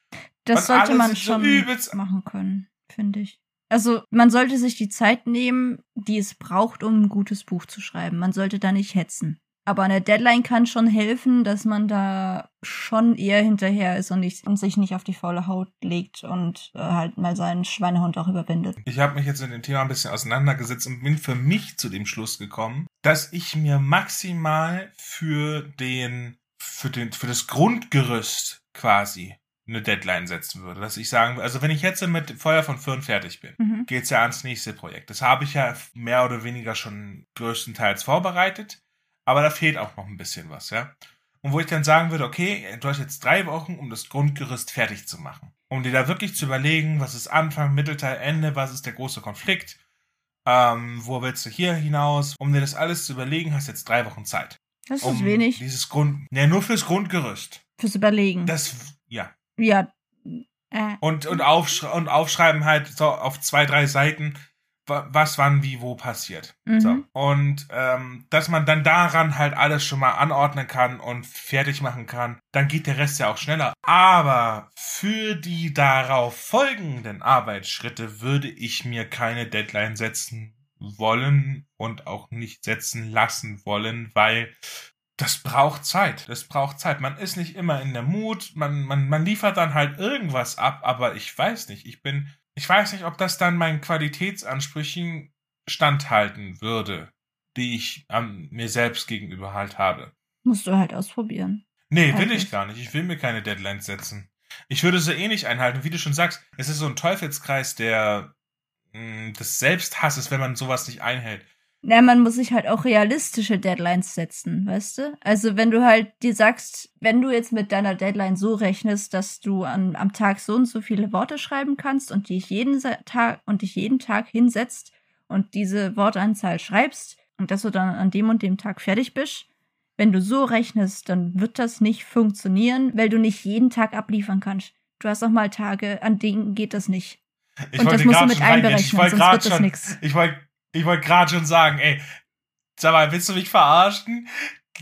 Das sollte man so schon übelst- machen können, finde ich. Also man sollte sich die Zeit nehmen, die es braucht, um ein gutes Buch zu schreiben. Man sollte da nicht hetzen. Aber eine Deadline kann schon helfen, dass man da schon eher hinterher ist und, nicht, und sich nicht auf die faule Haut legt und äh, halt mal seinen Schweinehund auch überwindet. Ich habe mich jetzt mit dem Thema ein bisschen auseinandergesetzt und bin für mich zu dem Schluss gekommen, dass ich mir maximal für den, für den, für das Grundgerüst quasi eine Deadline setzen würde. Dass ich sagen, also wenn ich jetzt mit Feuer von Föhn fertig bin, mhm. geht's ja ans nächste Projekt. Das habe ich ja mehr oder weniger schon größtenteils vorbereitet, aber da fehlt auch noch ein bisschen was, ja. Und wo ich dann sagen würde, okay, du hast jetzt drei Wochen, um das Grundgerüst fertig zu machen. Um dir da wirklich zu überlegen, was ist Anfang, Mittelteil, Ende, was ist der große Konflikt, ähm, wo willst du hier hinaus? Um dir das alles zu überlegen, hast du jetzt drei Wochen Zeit. Das ist um wenig. Dieses Grund, ja, nur fürs Grundgerüst. Fürs Überlegen. Das, ja. Ja. Äh. Und, und, aufschre und aufschreiben halt so auf zwei, drei Seiten, was wann wie wo passiert. Mhm. So. Und ähm, dass man dann daran halt alles schon mal anordnen kann und fertig machen kann, dann geht der Rest ja auch schneller. Aber für die darauf folgenden Arbeitsschritte würde ich mir keine Deadline setzen wollen und auch nicht setzen lassen wollen, weil das braucht Zeit. Das braucht Zeit. Man ist nicht immer in der Mut. Man, man, man liefert dann halt irgendwas ab, aber ich weiß nicht. Ich bin ich weiß nicht, ob das dann meinen Qualitätsansprüchen standhalten würde, die ich an mir selbst gegenüber halt habe. Musst du halt ausprobieren. Nee, will ich gar nicht. Ich will mir keine Deadlines setzen. Ich würde sie eh nicht einhalten. Wie du schon sagst, es ist so ein Teufelskreis der mh, hm, des Selbsthasses, wenn man sowas nicht einhält. Na, man muss sich halt auch realistische Deadlines setzen, weißt du? Also wenn du halt dir sagst, wenn du jetzt mit deiner Deadline so rechnest, dass du an, am Tag so und so viele Worte schreiben kannst und dich jeden Tag und dich jeden Tag hinsetzt und diese Wortanzahl schreibst und dass du dann an dem und dem Tag fertig bist, wenn du so rechnest, dann wird das nicht funktionieren, weil du nicht jeden Tag abliefern kannst. Du hast auch mal Tage, an denen geht das nicht. Ich und das musst du mit einberechnen, sonst wird das nichts. Ich wollte ich wollte gerade schon sagen, ey, sag mal, willst du mich verarschen?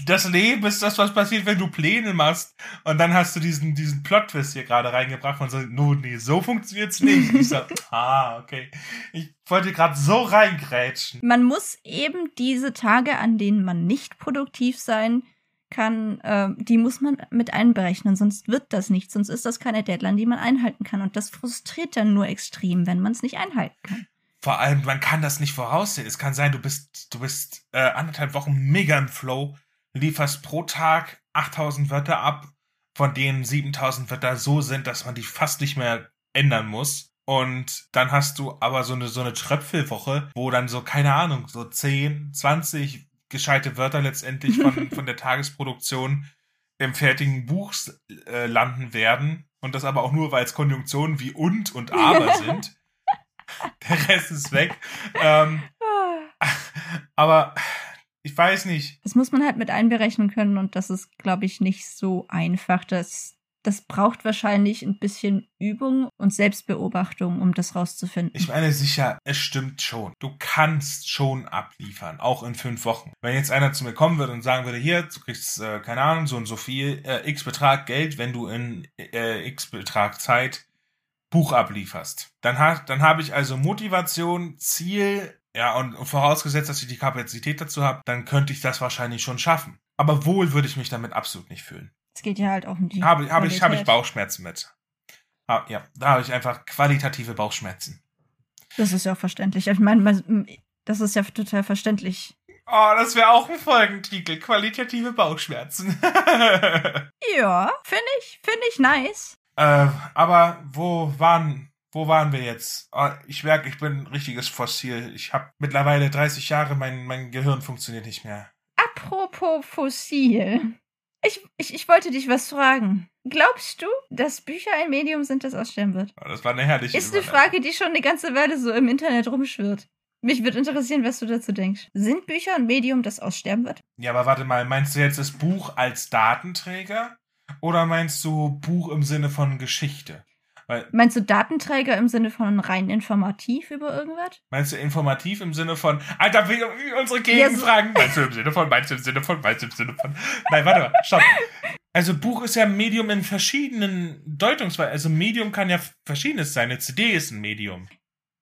Das Leben ist das, was passiert, wenn du Pläne machst. Und dann hast du diesen, diesen Plot-Twist hier gerade reingebracht und so, no, nee, so funktioniert's nicht. ich so, ah, okay. Ich wollte gerade so reingrätschen. Man muss eben diese Tage, an denen man nicht produktiv sein kann, äh, die muss man mit einberechnen, sonst wird das nicht, sonst ist das keine Deadline, die man einhalten kann. Und das frustriert dann nur extrem, wenn man es nicht einhalten kann vor allem, man kann das nicht voraussehen. Es kann sein, du bist, du bist äh, anderthalb Wochen mega im Flow, lieferst pro Tag 8000 Wörter ab, von denen 7000 Wörter so sind, dass man die fast nicht mehr ändern muss. Und dann hast du aber so eine, so eine Tröpfelwoche, wo dann so, keine Ahnung, so 10, 20 gescheite Wörter letztendlich von, von der Tagesproduktion im fertigen Buch äh, landen werden. Und das aber auch nur, weil es Konjunktionen wie und und aber sind. Der Rest ist weg. ähm, aber ich weiß nicht. Das muss man halt mit einberechnen können und das ist, glaube ich, nicht so einfach. Das, das braucht wahrscheinlich ein bisschen Übung und Selbstbeobachtung, um das rauszufinden. Ich meine, sicher, es stimmt schon. Du kannst schon abliefern, auch in fünf Wochen. Wenn jetzt einer zu mir kommen würde und sagen würde, hier, du kriegst, äh, keine Ahnung, so und so viel, äh, x Betrag Geld, wenn du in äh, x Betrag Zeit Buch ablieferst. Dann, ha dann habe ich also Motivation, Ziel, ja, und vorausgesetzt, dass ich die Kapazität dazu habe, dann könnte ich das wahrscheinlich schon schaffen. Aber wohl würde ich mich damit absolut nicht fühlen. Es geht ja halt auch um die. Habe, habe, ich, habe ich Bauchschmerzen mit. Ah, ja, da habe ich einfach qualitative Bauchschmerzen. Das ist ja auch verständlich. Ich meine, das ist ja total verständlich. Oh, das wäre auch ein Folgentitel. Qualitative Bauchschmerzen. ja, finde ich, finde ich nice. Äh, aber wo waren, wo waren wir jetzt? Oh, ich merke, ich bin ein richtiges Fossil. Ich habe mittlerweile 30 Jahre, mein, mein Gehirn funktioniert nicht mehr. Apropos Fossil. Ich, ich, ich wollte dich was fragen. Glaubst du, dass Bücher ein Medium sind, das aussterben wird? Oh, das war eine herrliche Ist eine Frage, die schon eine ganze Weile so im Internet rumschwirrt. Mich würde interessieren, was du dazu denkst. Sind Bücher ein Medium, das aussterben wird? Ja, aber warte mal, meinst du jetzt das Buch als Datenträger? Oder meinst du Buch im Sinne von Geschichte? Weil, meinst du Datenträger im Sinne von rein informativ über irgendwas? Meinst du informativ im Sinne von, Alter, wie, wie unsere Gegenfragen? Yes. Meinst du im Sinne von, meinst du im Sinne von, meinst du im Sinne von? Nein, warte mal, stopp. Also Buch ist ja ein Medium in verschiedenen Deutungsweisen. Also Medium kann ja verschiedenes sein. Eine CD ist ein Medium.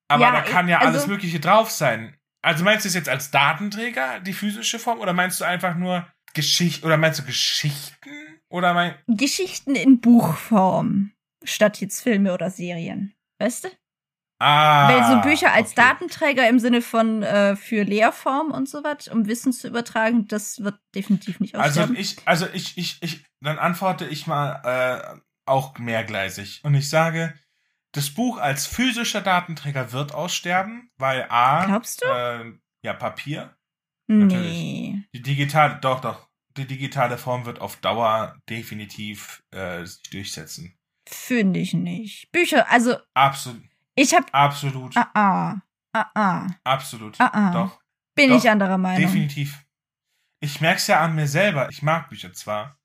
Aber ja, da kann ja also, alles Mögliche drauf sein. Also meinst du es jetzt als Datenträger, die physische Form, oder meinst du einfach nur Geschichte, oder meinst du Geschichten? Oder mein. Geschichten in Buchform. Statt jetzt Filme oder Serien. Weißt du? Ah. Weil so Bücher als okay. Datenträger im Sinne von äh, für Lehrform und so was, um Wissen zu übertragen, das wird definitiv nicht aussterben. Also ich, also ich, ich, ich, dann antworte ich mal äh, auch mehrgleisig. Und ich sage, das Buch als physischer Datenträger wird aussterben, weil A. Glaubst du? Äh, ja, Papier. Nee. Die digitale, doch, doch. Die digitale Form wird auf Dauer definitiv äh, sich durchsetzen. Finde ich nicht. Bücher, also. Absolut. Ich hab. Absolut. Ah, ah. Ah, ah. Absolut. Ah, ah. Doch. Bin Doch, ich anderer Meinung. Definitiv. Ich merk's ja an mir selber. Ich mag Bücher zwar,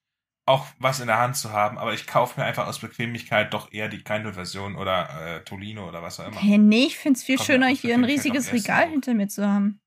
auch was in der Hand zu haben, aber ich kaufe mir einfach aus Bequemlichkeit doch eher die Kindle-Version oder äh, Tolino oder was auch immer. Hey, nee, ich find's viel Kommt schöner, hier ein riesiges Regal hinter mir zu haben.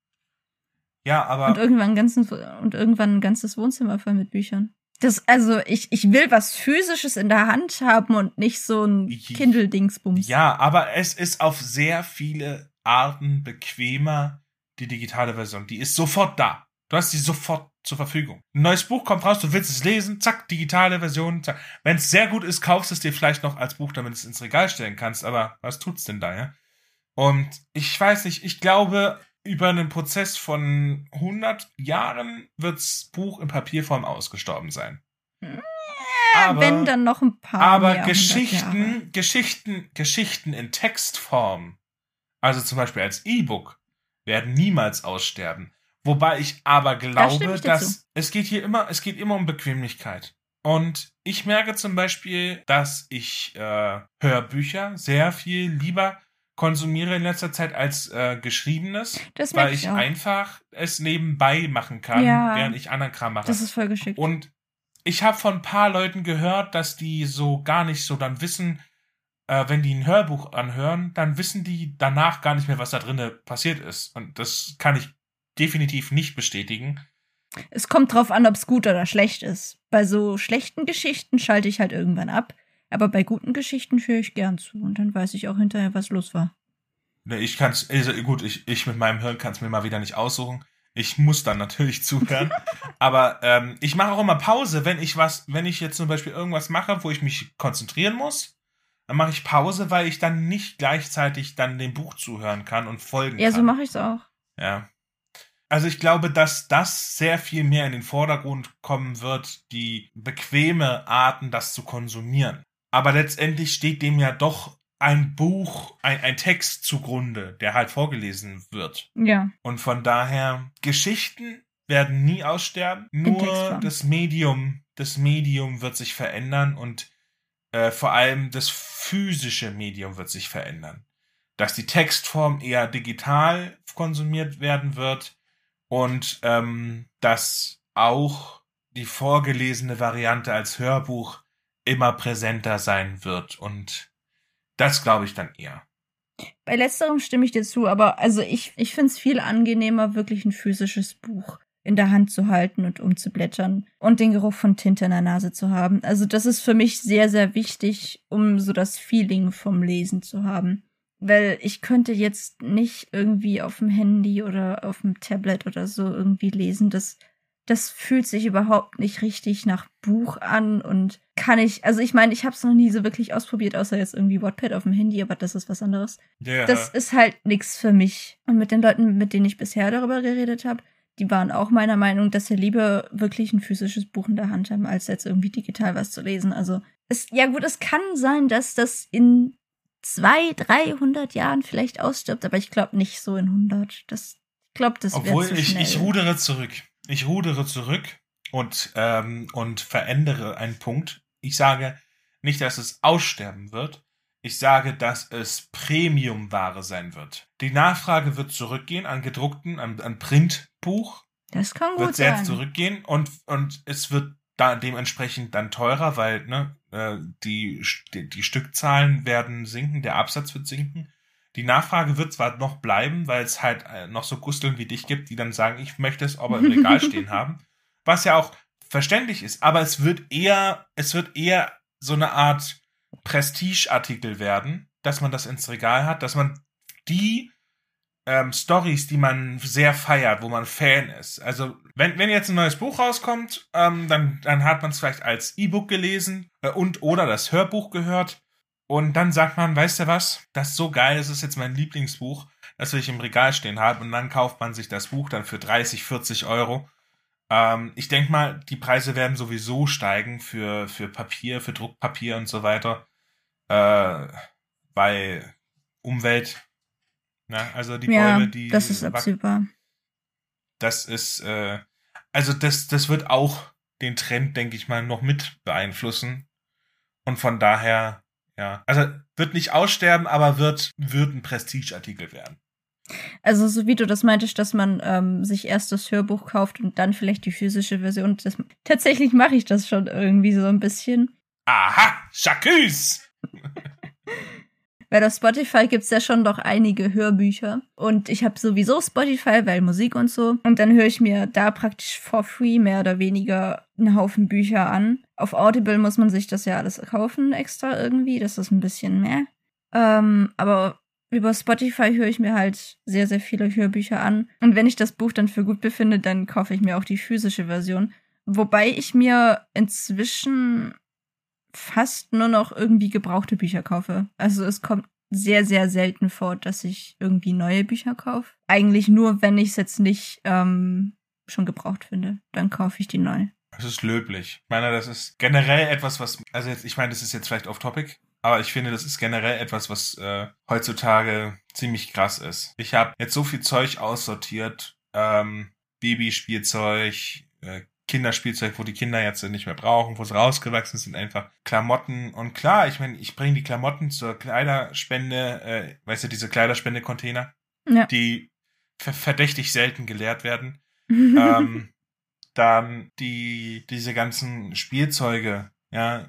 Ja, aber Und irgendwann ein ganzes, und irgendwann ein ganzes Wohnzimmer voll mit Büchern. Das, also, ich, ich will was Physisches in der Hand haben und nicht so ein Kindle-Dingsbums. ja, aber es ist auf sehr viele Arten bequemer die digitale Version. Die ist sofort da. Du hast die sofort zur Verfügung. Ein neues Buch kommt raus, du willst es lesen, zack, digitale Version, zack. Wenn es sehr gut ist, kaufst es dir vielleicht noch als Buch, damit du es ins Regal stellen kannst, aber was tut's denn da, ja? Und ich weiß nicht, ich glaube, über einen Prozess von 100 Jahren wirds Buch in Papierform ausgestorben sein. Ja, wenn dann noch ein paar. Aber mehr. Geschichten, Geschichten, Geschichten in Textform, also zum Beispiel als E-Book, werden niemals aussterben. Wobei ich aber glaube, ich dir dass es geht hier immer, es geht immer um Bequemlichkeit. Und ich merke zum Beispiel, dass ich äh, Hörbücher sehr viel lieber konsumiere in letzter Zeit als äh, geschriebenes, Das weil ich ich einfach es nebenbei machen kann, Ja. während ich anderen Kram mache. Das ist voll geschickt. Und ich habe von ein paar Leuten gehört, dass die so gar nicht so dann wissen, äh, wenn die ein Hörbuch anhören, dann wissen die danach gar nicht mehr, was da drinne passiert ist. Und das kann ich definitiv nicht bestätigen. Es kommt drauf an, ob es gut oder schlecht ist. Bei so schlechten Geschichten schalte ich halt irgendwann ab. Aber bei guten Geschichten höre ich gern zu. Und dann weiß ich auch hinterher, was los war. Ne, Ich kann's, also gut, ich, ich mit meinem Hirn kann es mir mal wieder nicht aussuchen. Ich muss dann natürlich zuhören. Aber ähm, ich mache auch immer Pause, wenn ich was, wenn ich jetzt zum Beispiel irgendwas mache, wo ich mich konzentrieren muss, dann mache ich Pause, weil ich dann nicht gleichzeitig dann dem Buch zuhören kann und folgen Ja, kann. so mache ich es auch. Ja. Also ich glaube, dass das sehr viel mehr in den Vordergrund kommen wird, die bequeme Arten, das zu konsumieren. Aber letztendlich steht dem ja doch ein Buch, ein, ein Text zugrunde, der halt vorgelesen wird. Ja. Und von daher, Geschichten werden nie aussterben. Nur das Medium, das Medium wird sich verändern und äh, vor allem das physische Medium wird sich verändern. Dass die Textform eher digital konsumiert werden wird und ähm, dass auch die vorgelesene Variante als Hörbuch immer präsenter sein wird. Und das glaube ich dann eher. Bei letzterem stimme ich dir zu, aber also ich, ich finde es viel angenehmer, wirklich ein physisches Buch in der Hand zu halten und umzublättern und den Geruch von Tinte in der Nase zu haben. Also das ist für mich sehr, sehr wichtig, um so das Feeling vom Lesen zu haben. Weil ich könnte jetzt nicht irgendwie auf dem Handy oder auf dem Tablet oder so irgendwie lesen. Das, das fühlt sich überhaupt nicht richtig nach Buch an und kann ich, also ich meine, ich habe es noch nie so wirklich ausprobiert, außer jetzt irgendwie Wattpad auf dem Handy, aber das ist was anderes. Ja. Das ist halt nix für mich. Und mit den Leuten, mit denen ich bisher darüber geredet habe, die waren auch meiner Meinung, dass sie lieber wirklich ein physisches Buch in der Hand haben, als jetzt irgendwie digital was zu lesen. Also, es, ja gut, es kann sein, dass das in zwei, 300 Jahren vielleicht ausstirbt, aber ich glaube nicht so in 100. Das, ich glaube, das wäre Obwohl ich, ich rudere zurück. Ich rudere zurück und, ähm, und verändere einen Punkt. Ich sage nicht, dass es aussterben wird. Ich sage, dass es Premiumware sein wird. Die Nachfrage wird zurückgehen an gedruckten, an, an Printbuch. das kann Wird gut sehr sein. zurückgehen und, und es wird da dementsprechend dann teurer, weil ne, äh, die, die, die Stückzahlen werden sinken, der Absatz wird sinken. Die Nachfrage wird zwar noch bleiben, weil es halt äh, noch so Gusteln wie dich gibt, die dann sagen, ich möchte es aber im Regal stehen haben. Was ja auch verständlich ist, aber es wird eher, es wird eher so eine Art Prestigeartikel werden, dass man das ins Regal hat, dass man die ähm, Stories, die man sehr feiert, wo man Fan ist. Also wenn, wenn jetzt ein neues Buch rauskommt, ähm, dann, dann hat man es vielleicht als E-Book gelesen äh, und oder das Hörbuch gehört. Und dann sagt man, weißt du was, das ist so geil, das ist jetzt mein Lieblingsbuch, das will ich im Regal stehen haben. Und dann kauft man sich das Buch dann für 30, 40 Euro Ähm, ich denke mal, die Preise werden sowieso steigen für, für Papier, für Druckpapier und so weiter. Äh, weil Umwelt, ne? also die ja, Bäume, die. Das ist absehbar. Das ist, äh, also das, das wird auch den Trend, denke ich mal, noch mit beeinflussen. Und von daher, ja, also wird nicht aussterben, aber wird, wird ein Prestigeartikel werden. Also, so wie du das meintest, dass man ähm, sich erst das Hörbuch kauft und dann vielleicht die physische Version. Das, tatsächlich mache ich das schon irgendwie so ein bisschen. Aha, Chacus! Weil auf Spotify gibt's ja schon doch einige Hörbücher. Und ich habe sowieso Spotify, weil Musik und so. Und dann höre ich mir da praktisch for free mehr oder weniger einen Haufen Bücher an. Auf Audible muss man sich das ja alles kaufen extra irgendwie. Das ist ein bisschen mehr. Ähm, aber über Spotify höre ich mir halt sehr, sehr viele Hörbücher an. Und wenn ich das Buch dann für gut befinde, dann kaufe ich mir auch die physische Version. Wobei ich mir inzwischen fast nur noch irgendwie gebrauchte Bücher kaufe. Also es kommt sehr, sehr selten vor, dass ich irgendwie neue Bücher kaufe. Eigentlich nur, wenn ich es jetzt nicht ähm, schon gebraucht finde. Dann kaufe ich die neu. Das ist löblich. Ich meine, das ist generell etwas, was, also jetzt, ich meine, das ist jetzt vielleicht off-topic, aber ich finde, das ist generell etwas, was äh, heutzutage ziemlich krass ist. Ich habe jetzt so viel Zeug aussortiert, ähm, Babyspielzeug, äh, Kinderspielzeug, wo die Kinder jetzt nicht mehr brauchen, wo sie rausgewachsen sind, einfach Klamotten. Und klar, ich meine, ich bringe die Klamotten zur Kleiderspende, äh, weißt du, diese Kleiderspende-Container, ja. die verdächtig selten geleert werden. ähm, dann die, diese ganzen Spielzeuge, ja,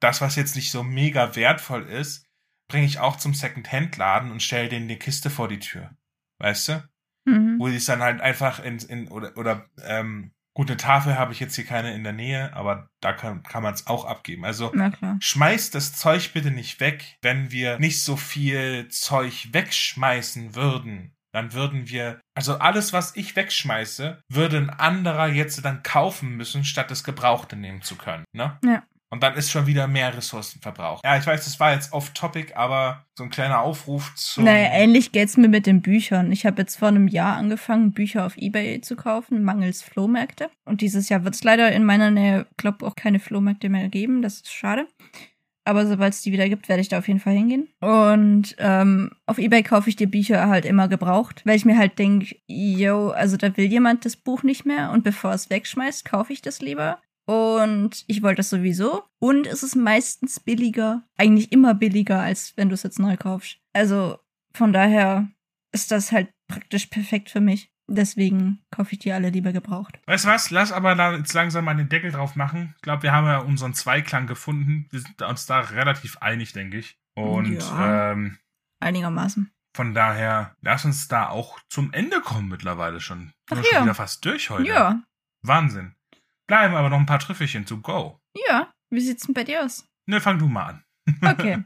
das, was jetzt nicht so mega wertvoll ist, bringe ich auch zum Second-Hand-Laden und stelle denen die Kiste vor die Tür. Weißt du? Mhm. Wo sie es dann halt einfach in, in oder, oder ähm, Gut, eine Tafel habe ich jetzt hier keine in der Nähe, aber da kann, kann man es auch abgeben. Also schmeißt das Zeug bitte nicht weg. Wenn wir nicht so viel Zeug wegschmeißen würden, dann würden wir, also alles, was ich wegschmeiße, würde ein anderer jetzt dann kaufen müssen, statt das Gebrauchte nehmen zu können. Ne? Ja. Und dann ist schon wieder mehr Ressourcenverbrauch. Ja, ich weiß, das war jetzt off-topic, aber so ein kleiner Aufruf zu. Naja, ähnlich geht's mir mit den Büchern. Ich habe jetzt vor einem Jahr angefangen, Bücher auf Ebay zu kaufen, mangels Flohmärkte. Und dieses Jahr wird es leider in meiner Nähe, glaube auch keine Flohmärkte mehr geben. Das ist schade. Aber sobald es die wieder gibt, werde ich da auf jeden Fall hingehen. Und ähm, auf Ebay kaufe ich die Bücher halt immer gebraucht, weil ich mir halt denke, yo, also da will jemand das Buch nicht mehr und bevor es wegschmeißt, kaufe ich das lieber. Und ich wollte das sowieso. Und es ist meistens billiger, eigentlich immer billiger, als wenn du es jetzt neu kaufst. Also von daher ist das halt praktisch perfekt für mich. Deswegen kaufe ich die alle lieber gebraucht. Weißt du was? Lass aber da jetzt langsam mal den Deckel drauf machen. Ich glaube, wir haben ja unseren Zweiklang gefunden. Wir sind uns da relativ einig, denke ich. Und ja, ähm, einigermaßen. Von daher, lass uns da auch zum Ende kommen mittlerweile schon. Ach, wir schon wieder fast durch heute. Ja. Wahnsinn. Bleiben aber noch ein paar Trüffelchen zu go. Ja, wie sieht's denn bei dir aus? Ne, fang du mal an. okay.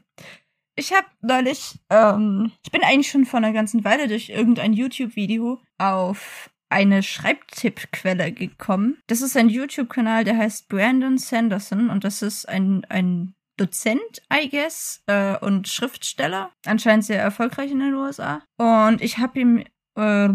Ich habe neulich, ähm, ich bin eigentlich schon vor einer ganzen Weile durch irgendein YouTube-Video auf eine Schreibtippquelle gekommen. Das ist ein YouTube-Kanal, der heißt Brandon Sanderson und das ist ein, ein Dozent, I guess, äh, und Schriftsteller. Anscheinend sehr erfolgreich in den USA. Und ich habe ihm äh,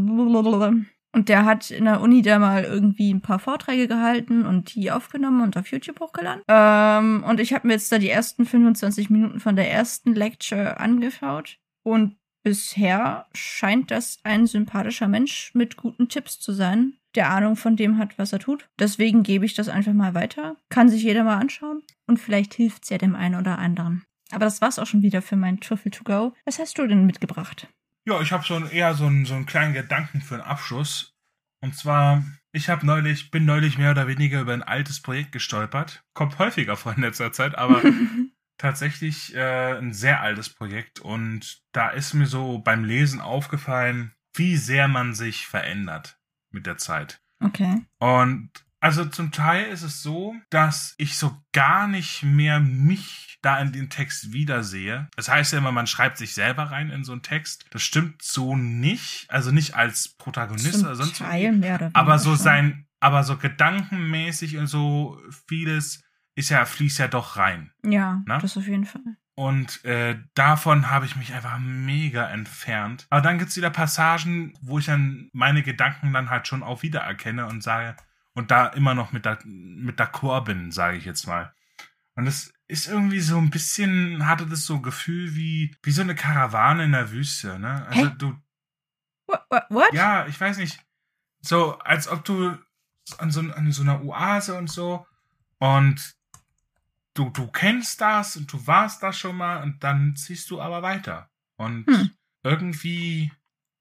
und der hat in der Uni da mal irgendwie ein paar Vorträge gehalten und die aufgenommen und auf YouTube hochgeladen. Ähm, und ich habe mir jetzt da die ersten 25 Minuten von der ersten Lecture angeschaut. Und bisher scheint das ein sympathischer Mensch mit guten Tipps zu sein, der Ahnung von dem hat, was er tut. Deswegen gebe ich das einfach mal weiter. Kann sich jeder mal anschauen. Und vielleicht hilft's ja dem einen oder anderen. Aber das war's auch schon wieder für mein Trüffel to go. Was hast du denn mitgebracht? Ja, ich habe so ein, eher so einen, so einen kleinen Gedanken für einen Abschluss. Und zwar, ich habe neulich, bin neulich mehr oder weniger über ein altes Projekt gestolpert. Kommt häufiger vor in letzter Zeit, aber tatsächlich äh, ein sehr altes Projekt. Und da ist mir so beim Lesen aufgefallen, wie sehr man sich verändert mit der Zeit. Okay. Und also zum Teil ist es so, dass ich so gar nicht mehr mich da in den Text wiedersehe. Das heißt ja immer, man schreibt sich selber rein in so einen Text. Das stimmt so nicht. Also nicht als Protagonist zum oder sonst Teil mehr oder Aber so sein, aber so gedankenmäßig und so vieles ist ja, fließt ja doch rein. Ja, Na? das auf jeden Fall. Und äh, davon habe ich mich einfach mega entfernt. Aber dann gibt's wieder Passagen, wo ich dann meine Gedanken dann halt schon auch wiedererkenne und sage, und da immer noch mit der, mit d'accord bin, sage ich jetzt mal. Und es ist irgendwie so ein bisschen, hatte das so ein Gefühl wie, wie so eine Karawane in der Wüste, ne? Also Hä? du, What? what? ja, ich weiß nicht, so als ob du an so, an so einer Oase und so und du, du kennst das und du warst da schon mal und dann ziehst du aber weiter. Und Hm. irgendwie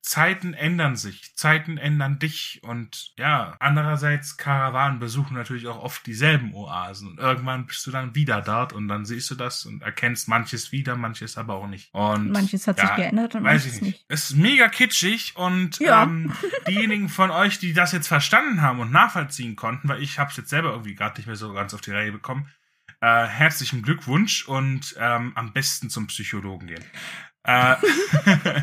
Zeiten ändern sich, Zeiten ändern dich und ja, andererseits Karawanen besuchen natürlich auch oft dieselben Oasen und irgendwann bist du dann wieder dort und dann siehst du das und erkennst manches wieder, manches aber auch nicht. Und Manches hat ja, sich geändert und Weiß manches ich nicht. nicht. Es ist mega kitschig und Ja. ähm, diejenigen von euch, die das jetzt verstanden haben und nachvollziehen konnten, weil ich habe es jetzt selber irgendwie gerade nicht mehr so ganz auf die Reihe bekommen, äh, herzlichen Glückwunsch und ähm, am besten zum Psychologen gehen. Äh,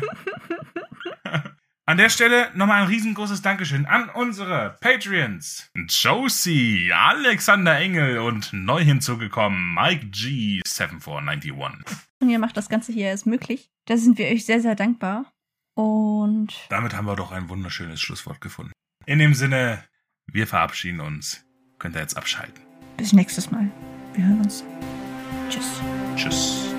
An der Stelle nochmal ein riesengroßes Dankeschön an unsere Patreons. Josie, Alexander Engel und neu hinzugekommen Mike G7491. Und ihr macht das Ganze hier erst möglich. Da sind wir euch sehr, sehr dankbar. Und Damit haben wir doch ein wunderschönes Schlusswort gefunden. In dem Sinne, wir verabschieden uns. Könnt ihr jetzt abschalten. bis nächstes Mal. Wir hören uns. Tschüss. Tschüss.